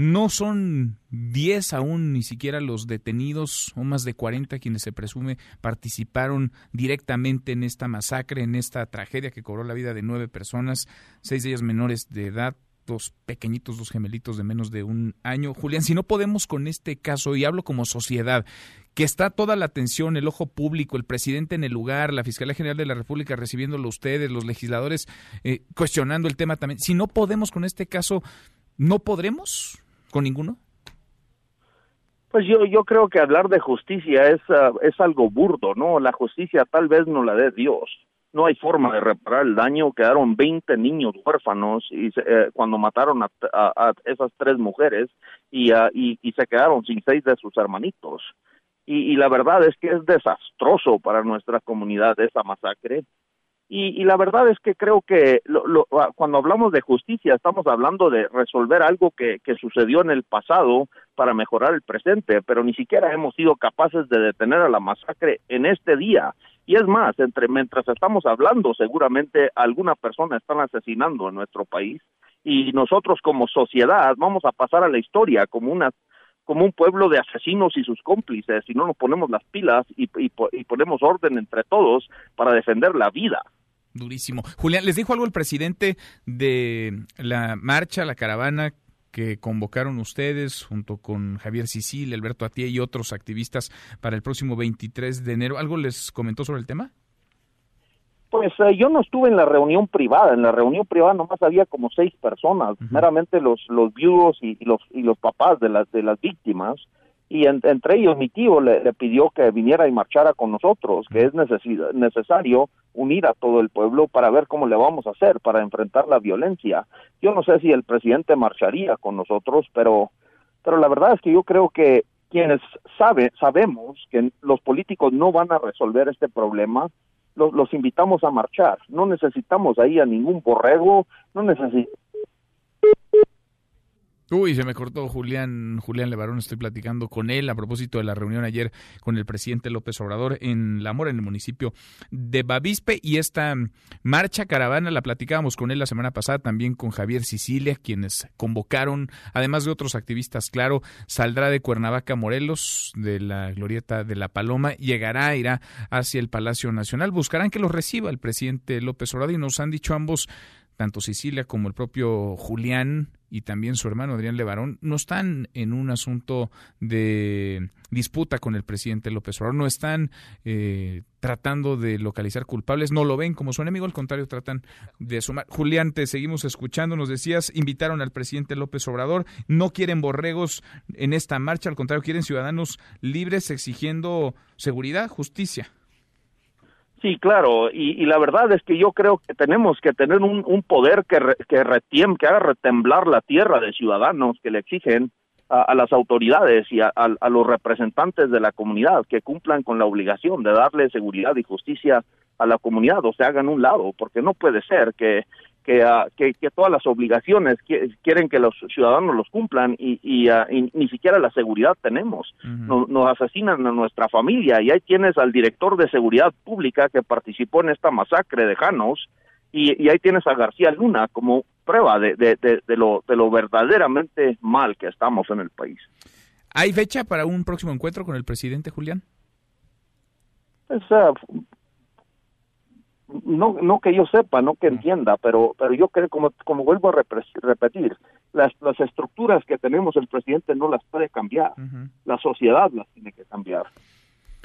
no son diez aún ni siquiera los detenidos, o más de cuarenta quienes se presume participaron directamente en esta masacre, en esta tragedia que cobró la vida de nueve personas, seis de ellas menores de edad, dos pequeñitos, dos gemelitos de menos de un año. Julián, si no podemos con este caso, y hablo como sociedad, que está toda la atención, el ojo público, el presidente en el lugar, la Fiscalía General de la República recibiéndolo ustedes, los legisladores eh, cuestionando el tema también. Si no podemos con este caso, ¿no podremos con ninguno? Pues yo, yo creo que hablar de justicia es, uh, es algo burdo, ¿no? La justicia tal vez no la dé Dios. No hay forma de reparar el daño. Quedaron 20 niños huérfanos y eh, cuando mataron a, a, esas tres mujeres y, uh, y, y se quedaron sin seis de sus hermanitos. Y, y, la verdad es que es desastroso para nuestra comunidad esa masacre. Y, y la verdad es que creo que lo, lo, cuando hablamos de justicia estamos hablando de resolver algo que, que, sucedió en el pasado para mejorar el presente, pero ni siquiera hemos sido capaces de detener a la masacre en este día. Y es más, entre mientras estamos hablando, seguramente alguna persona están asesinando en nuestro país y nosotros como sociedad vamos a pasar a la historia como una como un pueblo de asesinos y sus cómplices si no nos ponemos las pilas y, y, y ponemos orden entre todos para defender la vida. Durísimo. Julián, ¿les dijo algo el presidente de la marcha, la caravana que convocaron ustedes junto con Javier Sicil, Alberto Atié y otros activistas para el próximo 23 de enero? ¿Algo les comentó sobre el tema? Pues eh, yo no estuve en la reunión privada, en la reunión privada nomás había como seis personas, uh -huh. meramente los los viudos y, y, los y los papás de las de las víctimas y en, entre ellos mi tío le, pidió que viniera y marchara con nosotros, que es necesario unir a todo el pueblo para ver cómo le vamos a hacer para enfrentar la violencia. Yo no sé si el presidente marcharía con nosotros, pero pero la verdad es que yo creo que quienes sabe, sabemos que los políticos no van a resolver este problema, los, los invitamos a marchar. No necesitamos ahí a ningún borrego, no necesitamos Uy, se me cortó Julián, Julián Levarón, estoy platicando con él a propósito de la reunión ayer con el presidente López Obrador en La Mora, en el municipio de Bavispe, y esta marcha caravana la platicábamos con él la semana pasada, también con Javier Sicilia, quienes convocaron, además de otros activistas, claro, saldrá de Cuernavaca, Morelos, de la glorieta de La Paloma, llegará, irá hacia el Palacio Nacional, buscarán que los reciba el presidente López Obrador, y nos han dicho ambos tanto Cecilia como el propio Julián y también su hermano Adrián Levarón no están en un asunto de disputa con el presidente López Obrador, no están eh, tratando de localizar culpables, no lo ven como su enemigo, al contrario, tratan de sumar. Julián, te seguimos escuchando, nos decías, invitaron al presidente López Obrador, no quieren borregos en esta marcha, al contrario, quieren ciudadanos libres exigiendo seguridad, justicia. Sí, claro, y, la verdad es que yo creo que tenemos que tener un, un poder que, que, retiem, que haga retemblar la tierra de ciudadanos que le exigen a, las autoridades y a, los representantes de la comunidad que cumplan con la obligación de darle seguridad y justicia a la comunidad o se hagan un lado, porque no puede ser que que, ah, que, todas las obligaciones quieren que los ciudadanos los cumplan y, ah, ni siquiera la seguridad tenemos. nos, asesinan a nuestra familia y ahí tienes al director de seguridad pública que participó en esta masacre de Janos y, ahí tienes a García Luna como prueba de, de, de, lo, de lo verdaderamente mal que estamos en el país. ¿Hay fecha para un próximo encuentro con el presidente Julián? Pues, ah, no no que yo sepa, no que entienda, pero pero yo creo como como vuelvo a repetir, las las estructuras que tenemos el presidente no las puede cambiar. La sociedad las tiene que cambiar.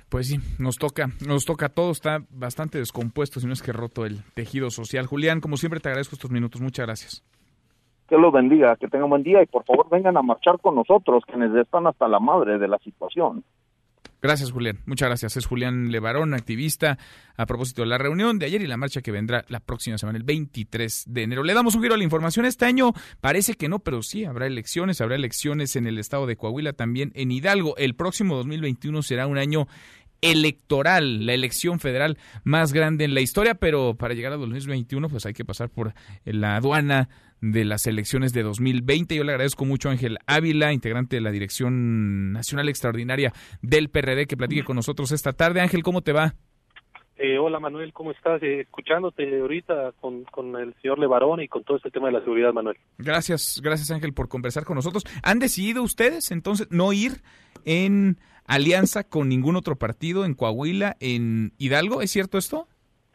Pues sí, nos toca, nos toca todo, está bastante descompuesto, si no es que roto el tejido social. Julián, como siempre te agradezco estos minutos, muchas gracias. Que lo bendiga, que tengan buen día y por favor vengan a marchar con nosotros, quienes están hasta la madre de la situación. Gracias, Julián. Muchas gracias. Es Julián Levarón, activista, a propósito de la reunión de ayer y la marcha que vendrá la próxima semana, el 23 de enero. Le damos un giro a la información. Este año parece que no, pero sí, habrá elecciones. Habrá elecciones en el estado de Coahuila, también en Hidalgo. El próximo 2021 será un año electoral, la elección federal más grande en la historia, pero para llegar a 2021 pues hay que pasar por la aduana de las elecciones de 2020. Yo le agradezco mucho a Ángel Ávila, integrante de la Dirección Nacional Extraordinaria del PRD, que platique con nosotros esta tarde. Ángel, ¿cómo te va? Eh, hola Manuel, ¿cómo estás? Eh, escuchándote ahorita con, con el señor Levarón y con todo este tema de la seguridad, Manuel. Gracias, gracias Ángel por conversar con nosotros. ¿Han decidido ustedes entonces no ir en alianza con ningún otro partido en Coahuila, en Hidalgo. ¿Es cierto esto?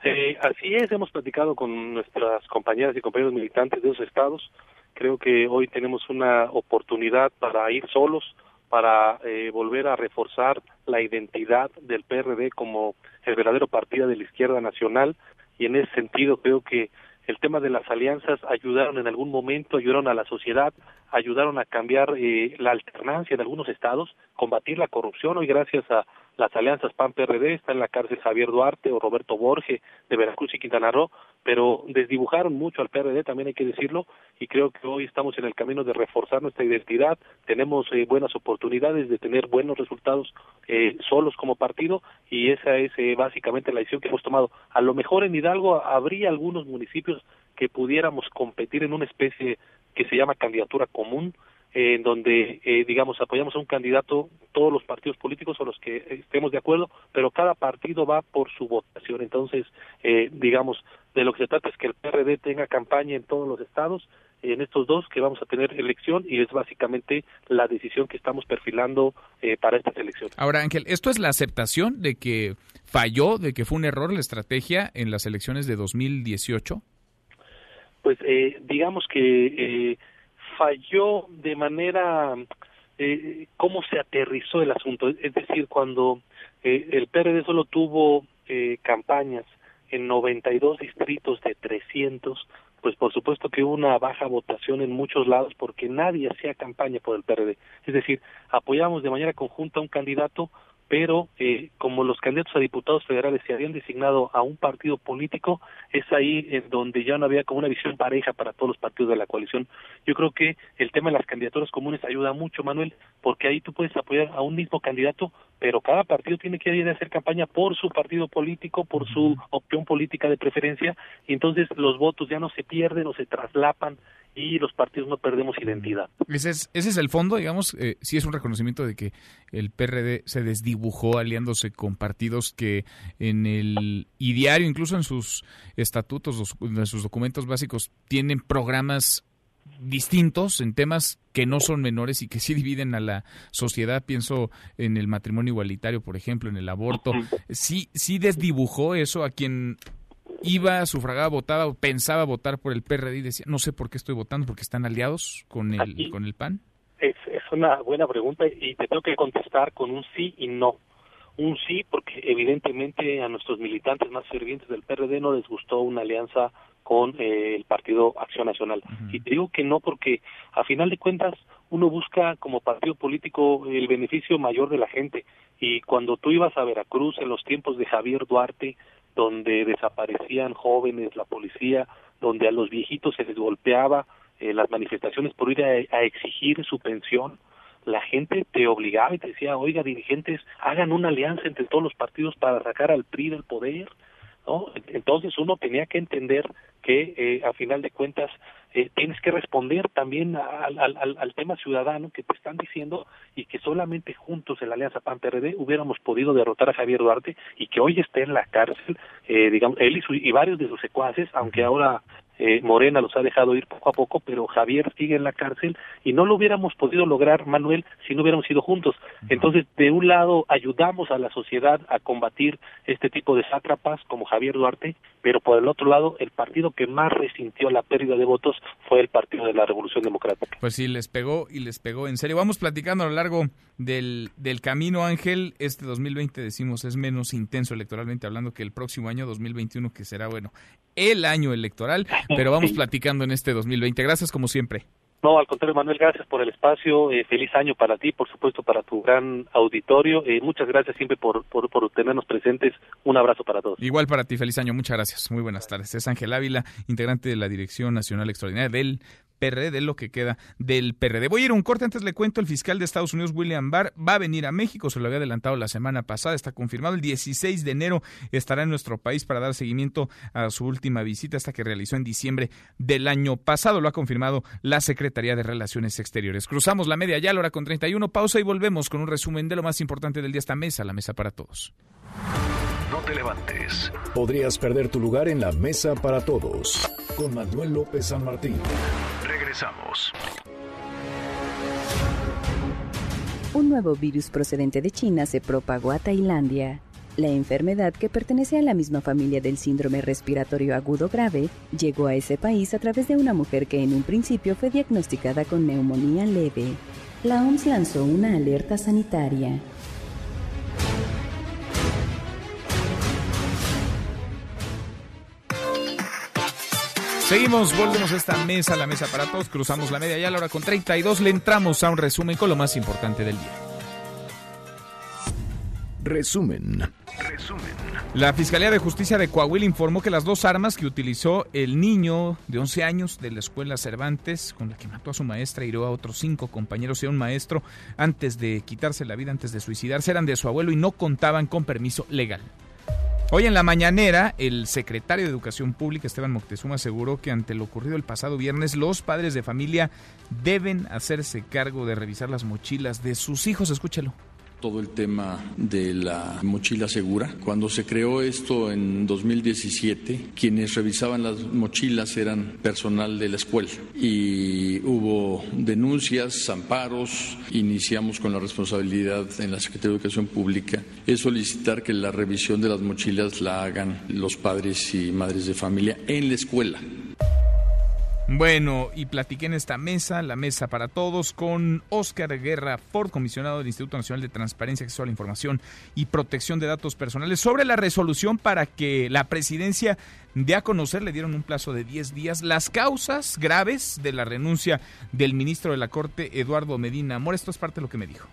Eh, así es, hemos platicado con nuestras compañeras y compañeros militantes de esos estados. Creo que hoy tenemos una oportunidad para ir solos, para eh, volver a reforzar la identidad del PRD como el verdadero partido de la izquierda nacional y en ese sentido creo que el tema de las alianzas ayudaron en algún momento, ayudaron a la sociedad, ayudaron a cambiar eh, la alternancia en algunos estados, combatir la corrupción. Hoy gracias a las alianzas PAN-PRD está en la cárcel Javier Duarte o Roberto Borge de Veracruz y Quintana Roo, pero desdibujaron mucho al PRD, también hay que decirlo, y creo que hoy estamos en el camino de reforzar nuestra identidad, tenemos eh, buenas oportunidades de tener buenos resultados eh, solos como partido y esa es eh, básicamente la decisión que hemos tomado. A lo mejor en Hidalgo habría algunos municipios que pudiéramos competir en una especie que se llama candidatura común, en donde, eh, digamos, apoyamos a un candidato, todos los partidos políticos o los que estemos de acuerdo, pero cada partido va por su votación. Entonces, eh, digamos, de lo que se trata es que el PRD tenga campaña en todos los estados, en estos dos que vamos a tener elección y es básicamente la decisión que estamos perfilando eh, para estas elecciones. Ahora, Ángel, ¿esto es la aceptación de que falló, de que fue un error la estrategia en las elecciones de 2018? Pues eh, digamos que eh, falló de manera eh, cómo se aterrizó el asunto, es decir, cuando eh, el PRD solo tuvo eh, campañas en 92 distritos de 300, pues por supuesto que hubo una baja votación en muchos lados porque nadie hacía campaña por el PRD. Es decir, apoyamos de manera conjunta a un candidato pero eh, como los candidatos a diputados federales se habían designado a un partido político, es ahí en donde ya no había como una visión pareja para todos los partidos de la coalición. Yo creo que el tema de las candidaturas comunes ayuda mucho, Manuel, porque ahí tú puedes apoyar a un mismo candidato, pero cada partido tiene que ir a hacer campaña por su partido político, por su opción política de preferencia, y entonces los votos ya no se pierden o se traslapan y los partidos no perdemos identidad. Ese es, ese es el fondo, digamos, eh, sí es un reconocimiento de que el PRD se desdibujó aliándose con partidos que en el diario, incluso en sus estatutos, en sus documentos básicos, tienen programas distintos en temas que no son menores y que sí dividen a la sociedad. Pienso en el matrimonio igualitario, por ejemplo, en el aborto. Sí, sí desdibujó eso a quien iba, sufragaba, votaba, pensaba votar por el PRD y decía, no sé por qué estoy votando, porque están aliados con el, con el PAN? Es, es una buena pregunta y te tengo que contestar con un sí y no. Un sí porque evidentemente a nuestros militantes más fervientes del PRD no les gustó una alianza con eh, el Partido Acción Nacional. Y te digo que no porque a final de cuentas uno busca como partido político el beneficio mayor de la gente. Y cuando tú ibas a Veracruz en los tiempos de Javier Duarte, donde desaparecían jóvenes, la policía, donde a los viejitos se les golpeaba, eh, las manifestaciones por ir a, exigir su pensión, la gente te obligaba y te decía, oiga, dirigentes, hagan una alianza entre todos los partidos para sacar al PRI del poder, ¿no? Entonces uno tenía que entender que eh, a final de cuentas eh, tienes que responder también al, al, al, tema ciudadano que te están diciendo y que solamente juntos en la Alianza PAN-PRD hubiéramos podido derrotar a Javier Duarte y que hoy esté en la cárcel, eh, digamos, él y, su, y varios de sus secuaces, aunque ahora eh, Morena los ha dejado ir poco a poco, pero Javier sigue en la cárcel y no lo hubiéramos podido lograr, Manuel, si no hubiéramos ido juntos. Entonces, de un lado, ayudamos a la sociedad a combatir este tipo de sátrapas como Javier Duarte, pero por el otro lado, el partido que más resintió la pérdida de votos fue el Partido de la Revolución Democrática. Pues sí, les pegó y les pegó en serio. Vamos platicando a lo largo del, del camino, Ángel. Este 2020, decimos, es menos intenso electoralmente hablando que el próximo año 2021, que será, bueno, el año electoral. Pero vamos platicando en este 2020. Gracias como siempre. No, al contrario, Manuel, gracias por el espacio. Eh, feliz año para ti, por supuesto, para tu gran auditorio. Eh, muchas gracias siempre por, por, por, tenernos presentes. Un abrazo para todos. Igual para ti, feliz año. Muchas gracias. Muy buenas tardes. Es Ángel Ávila, integrante de la Dirección Nacional Extraordinaria del PRD, lo que queda del PRD. Voy a ir a un corte, antes le cuento, el fiscal de Estados Unidos, William Barr, va a venir a México, se lo había adelantado la semana pasada, está confirmado, el 16 de enero estará en nuestro país para dar seguimiento a su última visita, hasta que realizó en diciembre del año pasado, lo ha confirmado la Secretaría de Relaciones Exteriores. Cruzamos la media ya, la hora con 31, pausa y volvemos con un resumen de lo más importante del día, esta mesa, la mesa para todos. No te levantes. Podrías perder tu lugar en la mesa para todos. Con Manuel López San Martín. Regresamos. Un nuevo virus procedente de China se propagó a Tailandia. La enfermedad, que pertenece a la misma familia del síndrome respiratorio agudo grave, llegó a ese país a través de una mujer que en un principio fue diagnosticada con neumonía leve. La OMS lanzó una alerta sanitaria. Seguimos, volvemos a esta mesa, la mesa para todos, cruzamos la media ya a la hora con 32, le entramos a un resumen con lo más importante del día. Resumen. Resumen. La Fiscalía de Justicia de Coahuila informó que las dos armas que utilizó el niño de 11 años de la escuela Cervantes, con la que mató a su maestra y hirió a otros cinco compañeros y a un maestro antes de quitarse la vida, antes de suicidarse, eran de su abuelo y no contaban con permiso legal. Hoy en la mañanera, el secretario de Educación Pública, Esteban Moctezuma, aseguró que ante lo ocurrido el pasado viernes, los padres de familia deben hacerse cargo de revisar las mochilas de sus hijos. Escúchelo todo el tema de la mochila segura. Cuando se creó esto en 2017, quienes revisaban las mochilas eran personal de la escuela y hubo denuncias, amparos, iniciamos con la responsabilidad en la Secretaría de Educación Pública es solicitar que la revisión de las mochilas la hagan los padres y madres de familia en la escuela. Bueno, y platiqué en esta mesa, la mesa para todos, con Oscar Guerra Ford, comisionado del Instituto Nacional de Transparencia, Acceso a la Información y Protección de Datos Personales, sobre la resolución para que la presidencia dé a conocer, le dieron un plazo de 10 días, las causas graves de la renuncia del ministro de la Corte, Eduardo Medina Amor. Esto es parte de lo que me dijo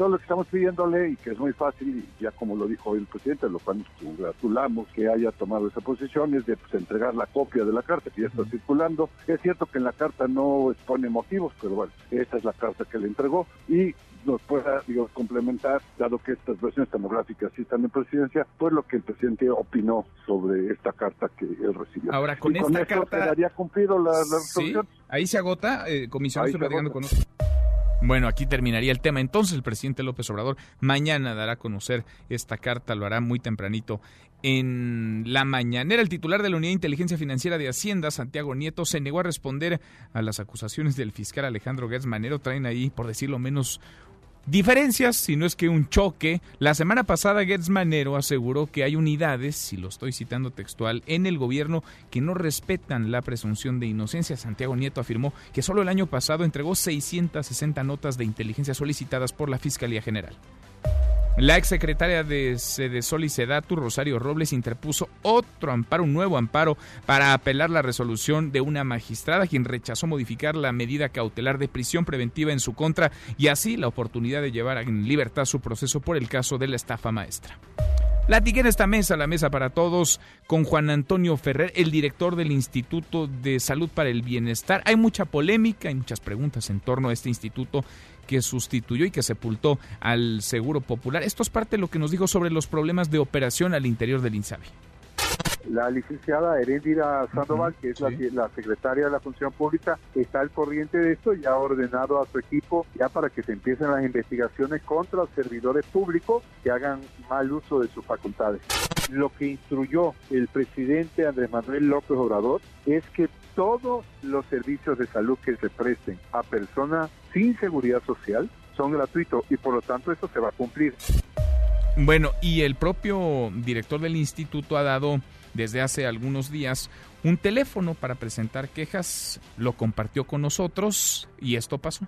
todo lo que estamos pidiéndole y que es muy fácil, y ya como lo dijo el presidente, lo cual nos congratulamos que haya tomado esa posición, es de pues, entregar la copia de la carta que ya está circulando. Es cierto que en la carta no expone motivos, pero bueno, esa es la carta que le entregó y nos pueda digamos, complementar, dado que estas versiones tomográficas sí están en presidencia, pues lo que el presidente opinó sobre esta carta que él recibió. Ahora, con esta carta... quedaría cumplido la, resolución. ahí se agota, eh, comisión, estoy platicando con nosotros. Bueno, aquí terminaría el tema. Entonces el presidente López Obrador mañana dará a conocer esta carta, lo hará muy tempranito. En la mañanera, el titular de la Unidad de Inteligencia Financiera de Hacienda, Santiago Nieto, se negó a responder a las acusaciones del fiscal Alejandro Gertz Manero. Traen ahí, por decirlo menos, diferencias, si no es que un choque. La semana pasada Gertz Manero aseguró que hay unidades, si lo estoy citando textual, en el gobierno que no respetan la presunción de inocencia. Santiago Nieto afirmó que solo el año pasado entregó 660 notas de inteligencia solicitadas por la Fiscalía General. La exsecretaria de Sedesol y Sedatu, Rosario Robles, interpuso otro amparo, un nuevo amparo, para apelar la resolución de una magistrada quien rechazó modificar la medida cautelar de prisión preventiva en su contra y así la oportunidad de llevar en libertad su proceso por el caso de la estafa maestra. Platiqué en esta mesa, la mesa para todos, con Juan Antonio Ferrer, el director del Instituto de Salud para el Bienestar. Hay mucha polémica, hay muchas preguntas en torno a este instituto que sustituyó y que sepultó al Seguro Popular. Esto es parte de lo que nos dijo sobre los problemas de operación al interior del INSABI. La licenciada Herendira Sandoval, que es la, la, secretaria de la Función Pública, está al corriente de esto y ha ordenado a su equipo ya para que se empiecen las investigaciones contra los servidores públicos que hagan mal uso de sus facultades. Lo que instruyó el presidente Andrés Manuel López Obrador es que todos los servicios de salud que se presten a personas sin seguridad social son gratuitos y por lo tanto eso se va a cumplir. Bueno, y el propio director del instituto ha dado desde hace algunos días un teléfono para presentar quejas, lo compartió con nosotros y esto pasó.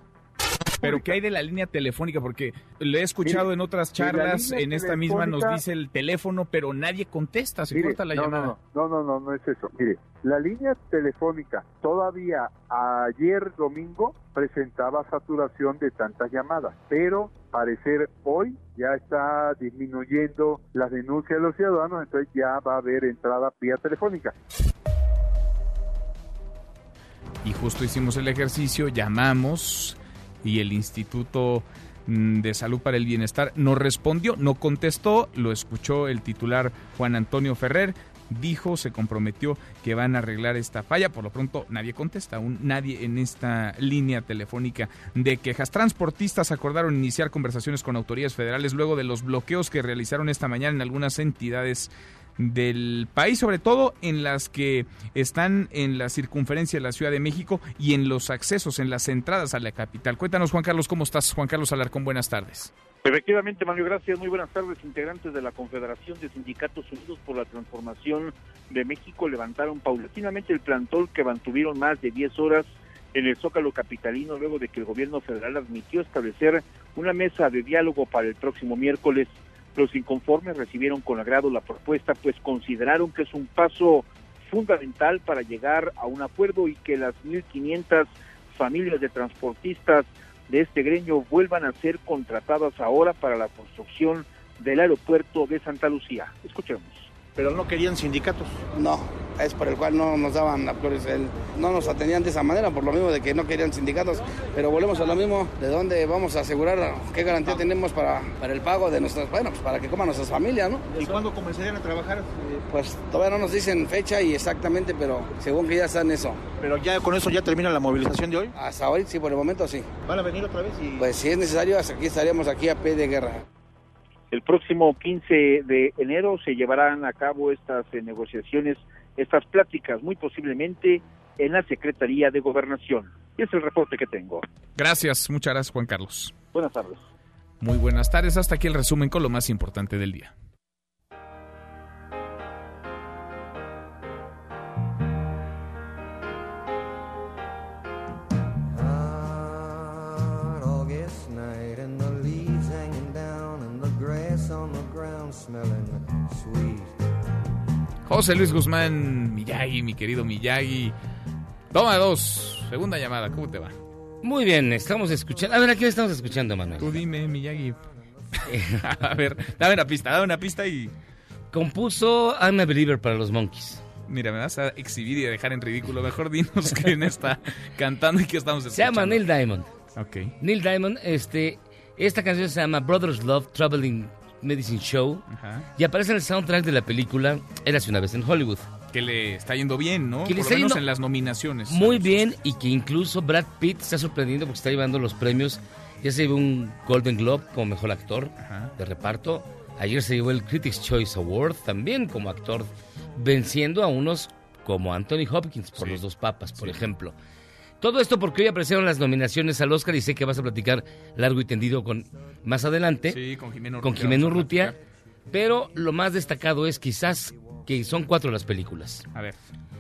Pero ¿qué hay de la línea telefónica? Porque lo he escuchado Mire, en otras charlas, en esta misma nos dice el teléfono, pero nadie contesta, se Mire, corta la no, llamada. No, no, no, no, no es eso. Mire, la línea telefónica todavía ayer domingo presentaba saturación de tantas llamadas, pero parecer hoy ya está disminuyendo las denuncias de los ciudadanos, entonces ya va a haber entrada vía telefónica. Y justo hicimos el ejercicio, llamamos y el Instituto mm, de Salud para el Bienestar no respondió, no contestó, lo escuchó el titular Juan Antonio Ferrer, dijo, se comprometió que van a arreglar esta falla, por lo pronto nadie contesta, aún nadie en esta línea telefónica de quejas. Transportistas acordaron iniciar conversaciones con autoridades federales luego de los bloqueos que realizaron esta mañana en algunas entidades del país, sobre todo en las que están en la circunferencia de la Ciudad de México y en los accesos, en las entradas a la capital. Cuéntanos, Juan Carlos, ¿cómo estás? Juan Carlos Alarcón, buenas tardes. Efectivamente, Mario, gracias. Muy buenas tardes. Integrantes de la Confederación de Sindicatos Unidos por la Transformación de México levantaron paulatinamente el plantón que mantuvieron más de 10 horas en el Zócalo Capitalino luego de que el gobierno federal admitió establecer una mesa de diálogo para el próximo miércoles. Los inconformes recibieron con agrado la propuesta, pues consideraron que es un paso fundamental para llegar a un acuerdo y que las 1.500 familias de transportistas de este gremio vuelvan a ser contratadas ahora para la construcción del aeropuerto de Santa Lucía. Escuchemos. Pero no querían sindicatos. No, es por el cual no nos daban las flores. No nos atendían de esa manera, por lo mismo de que no querían sindicatos. Pero volvemos a lo mismo, ¿de dónde vamos a asegurar qué garantía tenemos para, para el pago de nuestras, bueno, pues para que coman nuestras familias, ¿no? ¿Y cuándo comenzarían a trabajar? Pues todavía no nos dicen fecha y exactamente, pero según que ya está en eso. Pero ya con eso ya termina la movilización de hoy. Hasta hoy, sí, por el momento sí. ¿Van a venir otra vez? Y... Pues si es necesario, hasta aquí estaríamos aquí a pie de guerra. El próximo 15 de enero se llevarán a cabo estas eh, negociaciones, estas pláticas, muy posiblemente en la Secretaría de Gobernación. Y es el reporte que tengo. Gracias, muchas gracias, Juan Carlos. Buenas tardes. Muy buenas tardes, hasta aquí el resumen con lo más importante del día. José Luis Guzmán, Miyagi, mi querido Miyagi. Toma dos, segunda llamada, ¿cómo te va? Muy bien, estamos escuchando. A ver, ¿a quién estamos escuchando, Manuel? Tú dime, Miyagi. a ver, dame una pista, dame una pista y... Compuso I'm a Believer para los Monkeys. Mira, me vas a exhibir y a dejar en ridículo. Mejor dinos quién está cantando y qué estamos Se escuchando. llama Neil Diamond. Ok. Neil Diamond, este, esta canción se llama Brothers Love Traveling Medicine Show Ajá. y aparece en el soundtrack de la película Érase una vez en Hollywood. Que le está yendo bien, ¿no? Que Por le lo está menos yendo en las nominaciones. Muy bien y que incluso Brad Pitt está sorprendiendo porque está llevando los premios. Ya se llevó un Golden Globe como mejor actor de reparto. Ayer se llevó el Critics Choice Award también como actor, venciendo a unos como Anthony Hopkins por los dos papas, por ejemplo. Todo esto porque hoy aparecieron las nominaciones al Oscar y sé que vas a platicar largo y tendido con más adelante. Sí, con Jimeno Con Urrutia Jimeno a Urrutia. Pero lo más destacado es quizás que son cuatro las películas. A ver.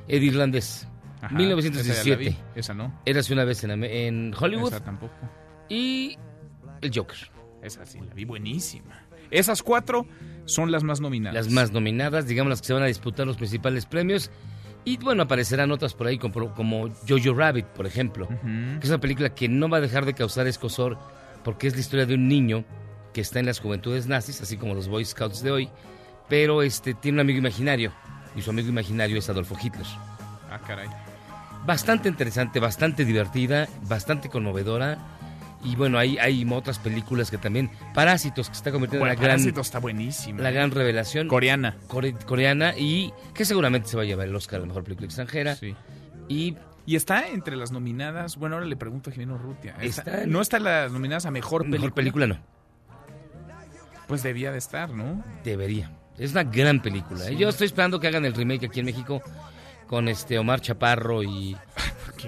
El irlandés, Ajá, 1917. Esa, vi, no. Érase una vez en, en Hollywood. Esa tampoco. Y el Joker. Esa sí, la vi buenísima. Esas cuatro son las más nominadas. Las más nominadas, digamos las que se van a disputar los principales premios. Y bueno, aparecerán otras por ahí como, como Jojo Rabbit, por ejemplo. Que es una película que no va a dejar de causar escosor porque es la historia de un niño que está en las juventudes nazis, así como los Boy Scouts de hoy, pero este tiene un amigo imaginario y su amigo imaginario es Adolfo Hitler. Ah, caray. Bastante interesante, bastante divertida, bastante conmovedora. Y bueno, hay, hay otras películas que también. Parásitos, que se está convirtiendo Bueno, en la gran. Parásitos está buenísima. La gran revelación. Coreana. Core- coreana y que seguramente se va a llevar el Oscar a la mejor película extranjera. Sí. Y Y está entre las nominadas. Bueno, ahora le pregunto a Jimeno Rutia. Está- Está no está en las nominadas a mejor película. mejor película no. Pues debía de estar, ¿no? Debería. Es una gran película. ¿eh? Yo estoy esperando que hagan el remake aquí en México con este Omar Chaparro y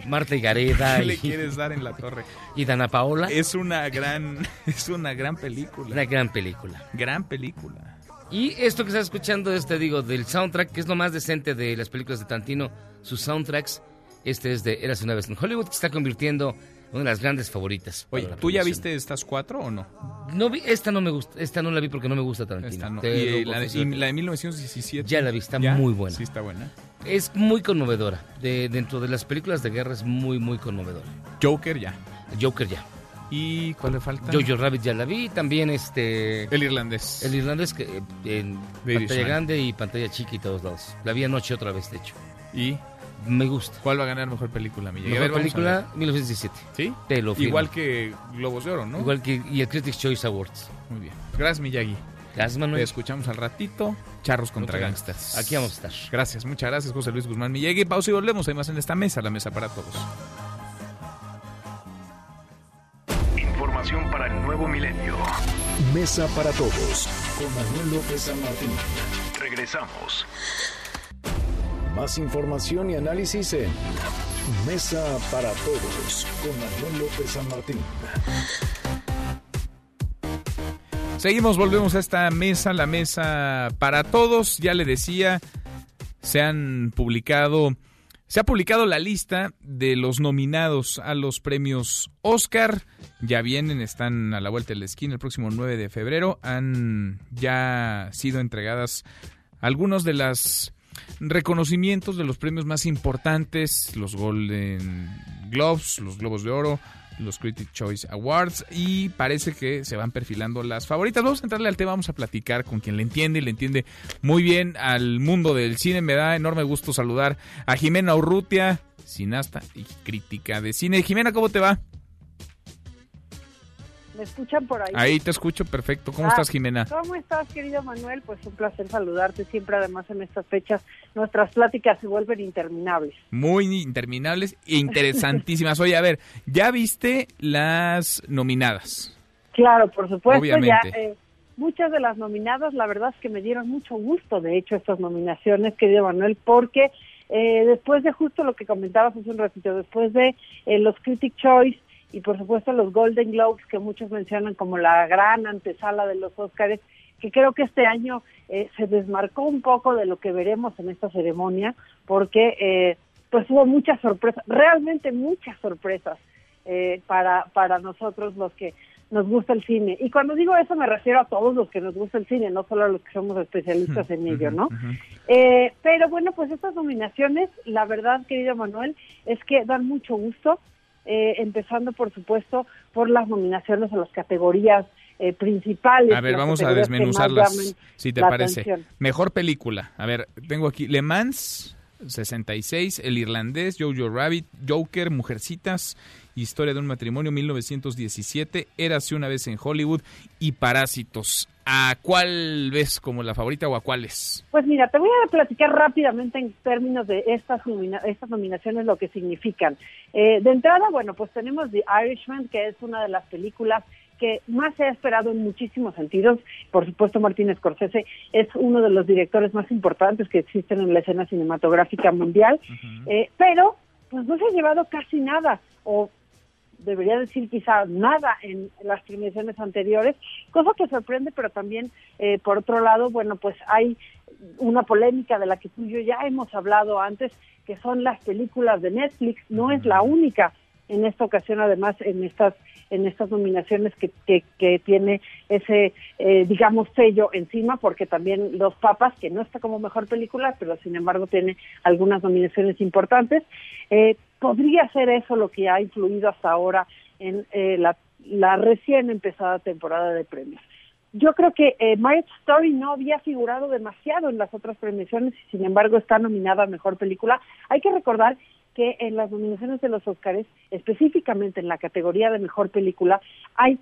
Marta Higareda ¿Qué le y, quieres dar en la torre? y Dana Paola. Es una gran, es una gran película. Una gran película. Gran película. Y esto que estás escuchando es, te digo, del soundtrack, que es lo más decente de las películas de Tantino, sus soundtracks. Este es de Eras una vez en Hollywood, que se está convirtiendo en una de las grandes favoritas. Oye, ¿tú ya viste estas cuatro o no? No vi, esta no me gusta, esta no la vi porque no me gusta Tarantino. Esta no. Y la, y la de 1917. Ya la vi, está ¿Ya? muy buena. Sí, está buena. Es muy conmovedora. De, dentro de las películas de guerra es muy, muy conmovedora. Joker ya. Joker ya. ¿Y cuál le falta? Jojo Rabbit ya la vi. También este... El irlandés. El irlandés que eh, en The pantalla grande y pantalla chica y todos lados. La vi anoche otra vez, de hecho. ¿Y Me gusta. cuál va a ganar mejor película? A Mejor ver, vamos a película, ver. 1917. ¿Sí? Te lo firmo. Igual que Globos de Oro, ¿no? Igual que y el Critics Choice Awards. Muy bien. Gracias, Miyagi. Gracias, Te Manuel. escuchamos al ratito. Charros contra Contra gangsters. Aquí vamos a estar. Gracias, muchas gracias, José Luis Guzmán Miyagi. Pausa y volvemos. Hay más en esta mesa, la mesa para todos. Información para el nuevo milenio. Mesa para todos. Con Manuel López San Martín. Regresamos. Más información y análisis en Mesa para todos. Con Manuel López San Martín. Seguimos, volvemos a esta mesa, la mesa para todos. Ya le decía, se han publicado, se ha publicado la lista de los nominados a los premios Oscar. Ya vienen, están a la vuelta de la esquina el próximo 9 de febrero. Han ya sido entregadas algunos de los reconocimientos de los premios más importantes, los Golden Globes, los Globos de Oro, los Critic Choice Awards y parece que se van perfilando las favoritas. Vamos a entrarle al tema, vamos a platicar con quien le entiende y le entiende muy bien al mundo del cine. Me da enorme gusto saludar a Jimena Urrutia, cineasta y crítica de cine. Jimena, ¿cómo te va? ¿Me escuchan por ahí? Ahí te escucho perfecto. ¿Cómo Ah, estás, Jimena? ¿Cómo estás, querido Manuel? Pues un placer saludarte siempre. Además, en estas fechas nuestras pláticas se vuelven interminables. Muy interminables e interesantísimas. Oye, a ver, ¿ya viste las nominadas? Claro, por supuesto. Obviamente. Ya, eh, muchas de las nominadas, la verdad es que me dieron mucho gusto, de hecho, estas nominaciones, querido Manuel, porque eh, después de justo lo que comentabas hace un ratito, después de eh, los Critic Choice y por supuesto los Golden Globes, que muchos mencionan como la gran antesala de los Óscares, que creo que este año eh, se desmarcó un poco de lo que veremos en esta ceremonia, porque eh, pues hubo muchas sorpresas, realmente muchas sorpresas eh, para, para nosotros los que nos gusta el cine. Y cuando digo eso me refiero a todos los que nos gusta el cine, no solo a los que somos especialistas en ello, ¿no? Eh, pero bueno, pues estas nominaciones, la verdad, querido Manuel, es que dan mucho gusto, eh, empezando por supuesto por las nominaciones a las categorías eh, principales. A ver, vamos a desmenuzarlas, si te parece. atención. Mejor película. A ver, tengo aquí Le Mans, 66, El Irlandés, Jojo Rabbit, Joker, Mujercitas, Historia de un matrimonio, 1917, Érase una vez en Hollywood y Parásitos. ¿A cuál ves como la favorita o a cuáles? Pues mira, te voy a platicar rápidamente en términos de estas, nomina- estas nominaciones lo que significan. Eh, de entrada, bueno, pues tenemos The Irishman, que es una de las películas que más se ha esperado en muchísimos sentidos. Por supuesto, Martín Scorsese es uno de los directores más importantes que existen en la escena cinematográfica mundial. Eh, pero pues no se ha llevado casi nada, o debería decir quizá nada en las premiaciones anteriores, cosa que sorprende, pero también, eh, por otro lado, bueno, pues hay una polémica de la que tú y yo ya hemos hablado antes, que son las películas de Netflix, no es la única en esta ocasión, además, en estas en estas nominaciones que, que, tiene ese, eh, digamos, sello encima, porque también Los Papas, que no está como mejor película, pero sin embargo tiene algunas nominaciones importantes, eh, podría ser eso lo que ha influido hasta ahora en eh, la, la recién empezada temporada de premios. Yo creo que eh, Marriage Story no había figurado demasiado en las otras premiaciones y sin embargo está nominada a Mejor Película. Hay que recordar que en las nominaciones de los Oscars, específicamente en la categoría de Mejor Película, hay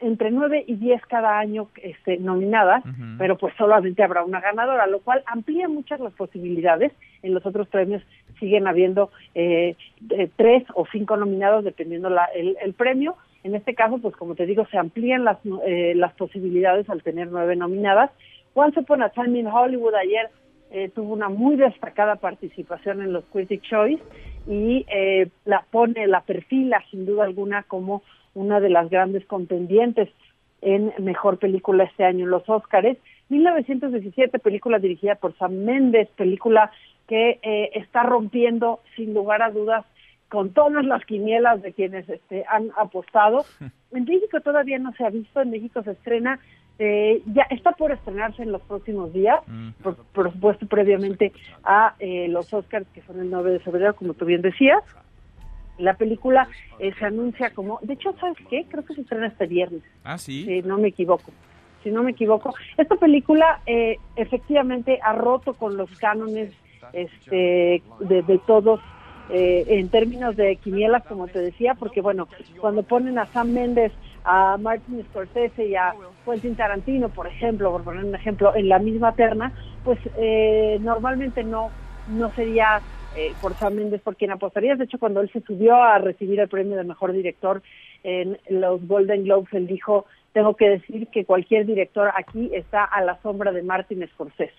entre nueve y diez cada año este, nominadas, pero pues solamente habrá una ganadora, lo cual amplía muchas las posibilidades. En los otros premios siguen habiendo eh, de tres o cinco nominados dependiendo la, el, el premio. En este caso, pues como te digo, se amplían las, eh, las posibilidades al tener nueve nominadas. Once Upon a Time in Hollywood ayer eh, tuvo una muy destacada participación en los Critic Choice y eh, la pone, la perfila sin duda alguna como una de las grandes contendientes en mejor película este año en los Óscares. 1917, película dirigida por Sam Mendes, película que eh, está rompiendo sin lugar a dudas con todas las quinielas de quienes este, han apostado. En México todavía no se ha visto, en México se estrena, eh, ya está por estrenarse en los próximos días, por, por supuesto previamente a eh, los Oscars que son el 9 de febrero, como tú bien decías. La película eh, se anuncia como, de hecho, ¿sabes qué? Creo que se estrena este viernes. Ah, sí. Si no me equivoco. Si no me equivoco. Esta película eh, efectivamente ha roto con los cánones este, de, de todos eh, en términos de quinielas, como te decía, porque bueno, cuando ponen a Sam Mendes, a Martin Scorsese y a Quentin Tarantino, por ejemplo, por poner un ejemplo, en la misma terna, pues eh, normalmente no, no sería eh, por Sam Mendes por quien apostarías. De hecho, cuando él se subió a recibir el premio de mejor director en los Golden Globes, él dijo, tengo que decir que cualquier director aquí está a la sombra de Martin Scorsese.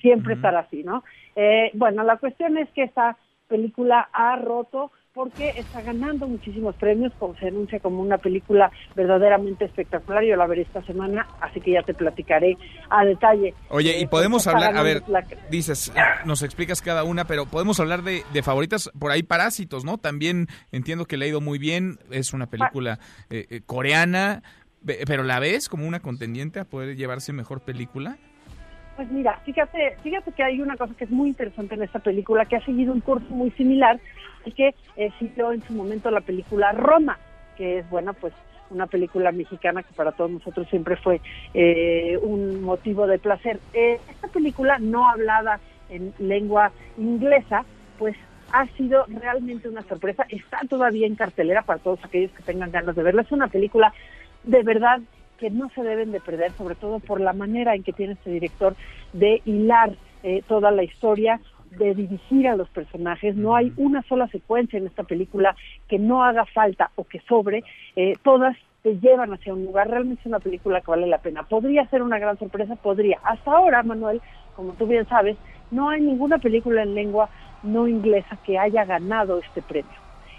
Siempre estará así, ¿no? Eh, bueno, la cuestión es que esta película ha roto porque está ganando muchísimos premios, como se anuncia como una película verdaderamente espectacular. Yo la veré esta semana, así que ya te platicaré a detalle. Oye, y Eh, podemos hablar, a ver, la- dices, nos explicas cada una, pero podemos hablar de, de favoritas, por ahí Parásitos, ¿no? También entiendo que le ha ido muy bien, es una película eh, eh, coreana, pero ¿la ves como una contendiente a poder llevarse mejor película? Pues mira, fíjate, fíjate que hay una cosa que es muy interesante en esta película, que ha seguido un curso muy similar y que eh, en su momento la película Roma, que es, bueno, pues una película mexicana que para todos nosotros siempre fue eh, un motivo de placer. Eh, esta película no hablada en lengua inglesa, pues ha sido realmente una sorpresa. Está todavía en cartelera para todos aquellos que tengan ganas de verla. Es una película de verdad que no se deben de perder, sobre todo por la manera en que tiene este director de hilar eh, toda la historia, de dirigir a los personajes. No hay una sola secuencia en esta película que no haga falta o que sobre. Eh, todas te llevan hacia un lugar. Realmente es una película que vale la pena. Podría ser una gran sorpresa, podría. Hasta ahora, Manuel, como tú bien sabes, no hay ninguna película en lengua no inglesa que haya ganado este premio.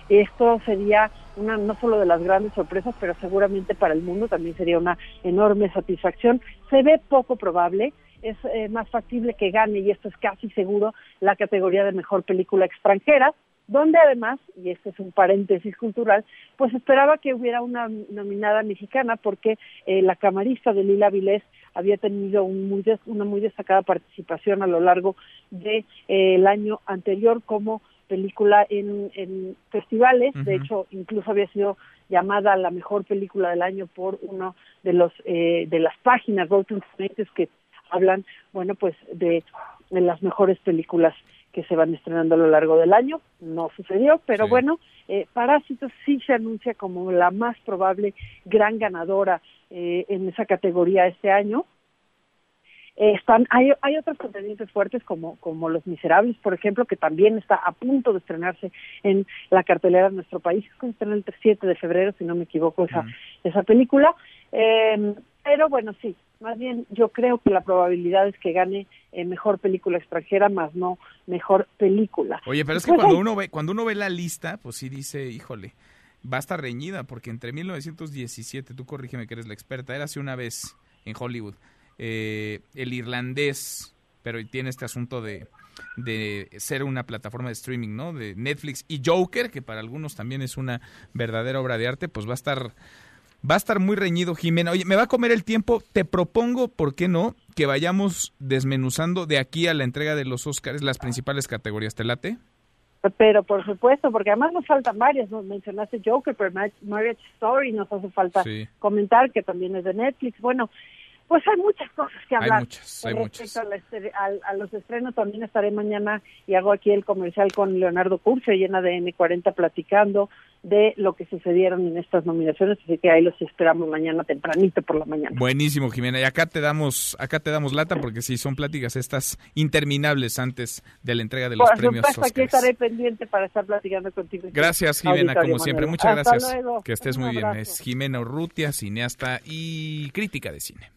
Esto sería una no solo de las grandes sorpresas, pero seguramente para el mundo también sería una enorme satisfacción. Se ve poco probable, es eh, más factible que gane, y esto es casi seguro, la categoría de mejor película extranjera, donde además, y este es un paréntesis cultural, pues esperaba que hubiera una nominada mexicana porque eh, la camarista de Lila Vilés había tenido un muy des- una muy destacada participación a lo largo del de, eh, el año anterior como película en, en festivales, de hecho incluso había sido llamada la mejor película del año por uno de los eh, de las páginas Rotten Tomatoes que hablan, bueno, pues de, de las mejores películas que se van estrenando a lo largo del año. No sucedió, pero Sí. bueno, eh, Parásitos sí se anuncia como la más probable gran ganadora eh, en esa categoría este año. Eh, están, hay, hay otros contendientes fuertes como, como Los Miserables, por ejemplo, que también está a punto de estrenarse en la cartelera de nuestro país. Se estrena el 7 de febrero, si no me equivoco, esa, esa película. Eh, pero bueno, sí, más bien yo creo que la probabilidad es que gane eh, mejor película extranjera, más no mejor película. Oye, pero es que Pues, cuando uno ve cuando uno ve la lista, pues sí dice, híjole, va a estar reñida porque entre 1917, tú corrígeme que eres la experta, era hace una vez en Hollywood, eh, el irlandés, pero tiene este asunto de de ser una plataforma de streaming, ¿no? De Netflix y Joker, que para algunos también es una verdadera obra de arte, pues va a estar va a estar muy reñido, Jimena. Oye, me va a comer el tiempo. Te propongo, ¿por qué no? Que vayamos desmenuzando de aquí a la entrega de los Oscars las principales categorías. ¿Te late? Pero por supuesto, porque además nos faltan varias, nos mencionaste Joker, pero Mar- Marriage Story nos hace falta Sí. comentar que también es de Netflix. Bueno, pues hay muchas cosas que Hay hablar. muchas, con hay respecto A, la al- a los estrenos también estaré mañana y hago aquí el comercial con Leonardo Curcio y en ADN 40 platicando de lo que sucedieron en estas nominaciones, así que ahí los esperamos mañana tempranito por la mañana. Buenísimo, Jimena. Y acá te damos, acá te damos lata porque sí son pláticas estas interminables antes de la entrega de los por premios supuesto, aquí estaré pendiente para estar platicando contigo. Gracias, Jimena, como siempre. Muchas Hasta gracias. luego. Que estés Un muy bien. Es Jimena Urrutia, cineasta y crítica de cine.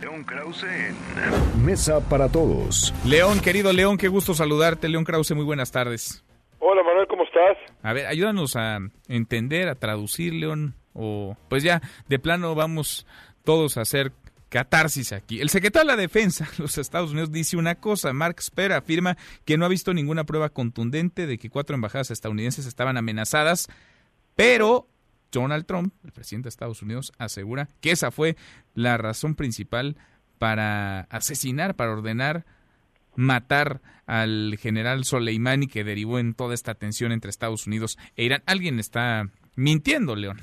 León Krause en Mesa para Todos. León, querido León, qué gusto saludarte. León Krause, muy buenas tardes. Hola Manuel, ¿cómo estás? A ver, ayúdanos a entender, a traducir, León, o pues ya, de plano vamos todos a hacer catarsis aquí. El secretario de la Defensa de los Estados Unidos dice una cosa, Mark Spera afirma que no ha visto ninguna prueba contundente de que cuatro embajadas estadounidenses estaban amenazadas, pero Donald Trump, el presidente de Estados Unidos, asegura que esa fue la razón principal para asesinar, para ordenar matar al general Soleimani que derivó en toda esta tensión entre Estados Unidos e Irán. Alguien está mintiendo, León.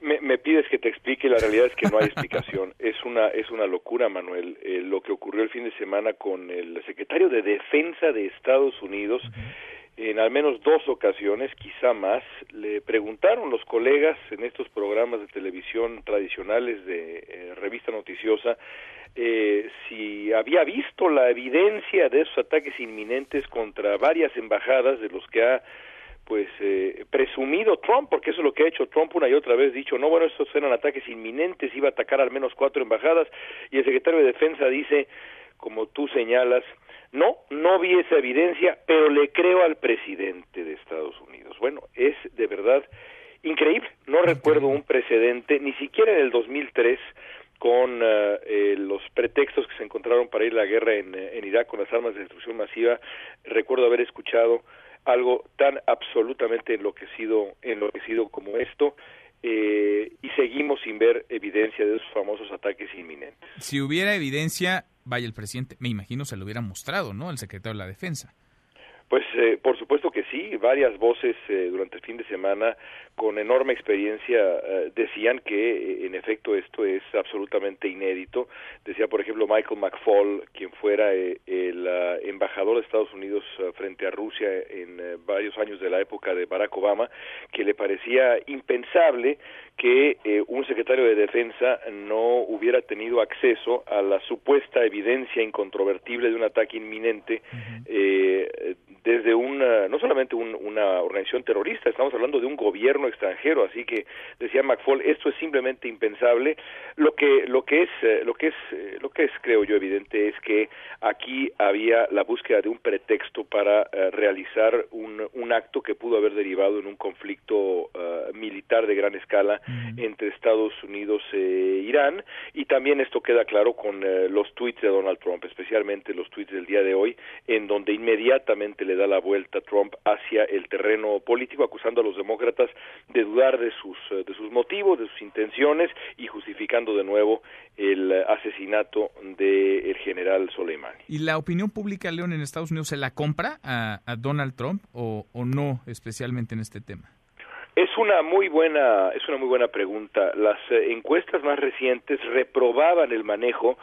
Me, me pides que te explique, la realidad es que no hay explicación. Es una, es una locura, Manuel, eh, lo que ocurrió el fin de semana con el secretario de Defensa de Estados Unidos. En al menos dos ocasiones, quizá más, le preguntaron los colegas en estos programas de televisión tradicionales de eh, revista noticiosa eh, si había visto la evidencia de esos ataques inminentes contra varias embajadas de los que ha pues eh, presumido Trump, porque eso es lo que ha hecho Trump una y otra vez, dicho, no, bueno, estos eran ataques inminentes, iba a atacar al menos cuatro embajadas, y el secretario de Defensa dice, como tú señalas, no, no vi esa evidencia, pero le creo al presidente de Estados Unidos. Bueno, es de verdad increíble, no recuerdo un precedente, ni siquiera en el 2003, con eh, eh, los pretextos que se encontraron para ir a la guerra en, eh, en Irak con las armas de destrucción masiva, recuerdo haber escuchado algo tan absolutamente enloquecido, enloquecido como esto, eh, y seguimos sin ver evidencia de esos famosos ataques inminentes. Si hubiera evidencia, vaya el presidente, me imagino se lo hubiera mostrado, ¿no? Al secretario de la Defensa. Pues eh, por supuesto que sí, varias voces eh, durante el fin de semana con enorme experiencia eh, decían que eh, en efecto esto es absolutamente inédito. Decía por ejemplo Michael McFaul, quien fuera eh, el ah, embajador de Estados Unidos ah, frente a Rusia en eh, varios años de la época de Barack Obama, que le parecía impensable que eh, un secretario de defensa no hubiera tenido acceso a la supuesta evidencia incontrovertible de un ataque inminente eh, desde una, no solamente un- una organización terrorista, estamos hablando de un gobierno extranjero, así que decía McFaul, esto es simplemente impensable. Lo que lo que es eh, lo que es eh, lo que es creo yo evidente es que aquí había la búsqueda de un pretexto para eh, realizar un, un acto que pudo haber derivado en un conflicto eh, militar de gran escala entre Estados Unidos e Irán y también esto queda claro con eh, los tweets de Donald Trump, especialmente los tweets del día de hoy, en donde inmediatamente le da la vuelta Trump hacia el terreno político, acusando a los demócratas de dudar de sus eh, de sus motivos, de sus intenciones y justificando de nuevo el asesinato del general Soleimani. ¿Y la opinión pública, León, en Estados Unidos se la compra a, a Donald Trump o, o no, especialmente en este tema? Es una muy buena, es una muy buena pregunta. Las eh, encuestas más recientes reprobaban el manejo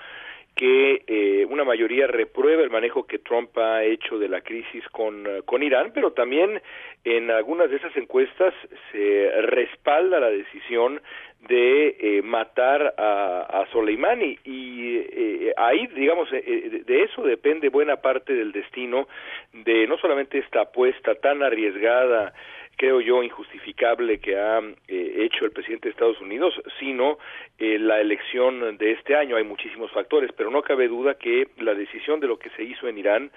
que eh, una mayoría reprueba el manejo que Trump ha hecho de la crisis con, eh, con Irán, pero también en algunas de esas encuestas se respalda la decisión de eh, matar a, a Soleimani. Y eh, ahí digamos eh, eh, de eso depende buena parte del destino de no solamente esta apuesta tan arriesgada creo yo, injustificable que ha eh, hecho el presidente de Estados Unidos, sino eh, la elección de este año. Hay muchísimos factores, pero no cabe duda que la decisión de lo que se hizo en Irán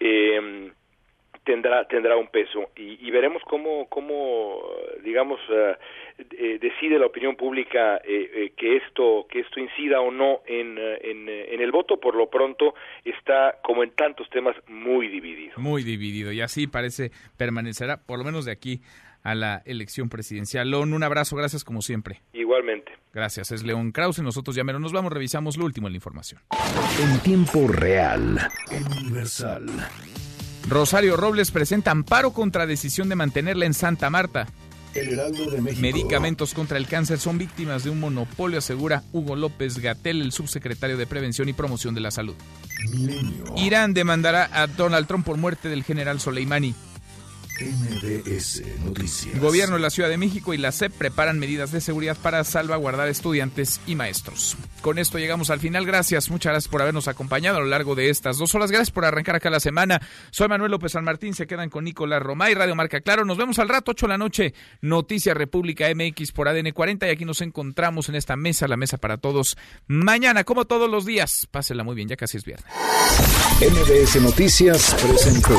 eh, tendrá tendrá un peso y, y veremos cómo cómo digamos eh, eh, decide la opinión pública eh, eh, que esto que esto incida o no en, eh, en, eh, en el voto por lo pronto está como en tantos temas muy dividido Muy dividido y así parece permanecerá por lo menos de aquí a la elección presidencial. León, un abrazo, gracias como siempre. igualmente Gracias, es León Krause. Nosotros ya mero nos vamos, revisamos lo último en la información. En tiempo real. Universal. Rosario Robles presenta amparo contra decisión de mantenerla en Santa Marta. El Heraldo de México. Medicamentos contra el cáncer son víctimas de un monopolio, asegura Hugo López Gatel, el subsecretario de Prevención y Promoción de la Salud. Milenio. Irán demandará a Donald Trump por muerte del general Soleimani. MBS Noticias. Gobierno de la Ciudad de México y la SEP preparan medidas de seguridad para salvaguardar estudiantes y maestros. Con esto llegamos al final. Gracias, muchas gracias por habernos acompañado a lo largo de estas dos horas. Gracias por arrancar acá la semana. Soy Manuel López San Martín. Se quedan con Nicolás Romay, Radio Marca Claro. Nos vemos al rato, 8 de la noche. Noticias República MX por ADN 40. Y aquí nos encontramos en esta mesa, la mesa para todos. Mañana, como todos los días. Pásenla muy bien, ya casi es viernes. MBS Noticias presentó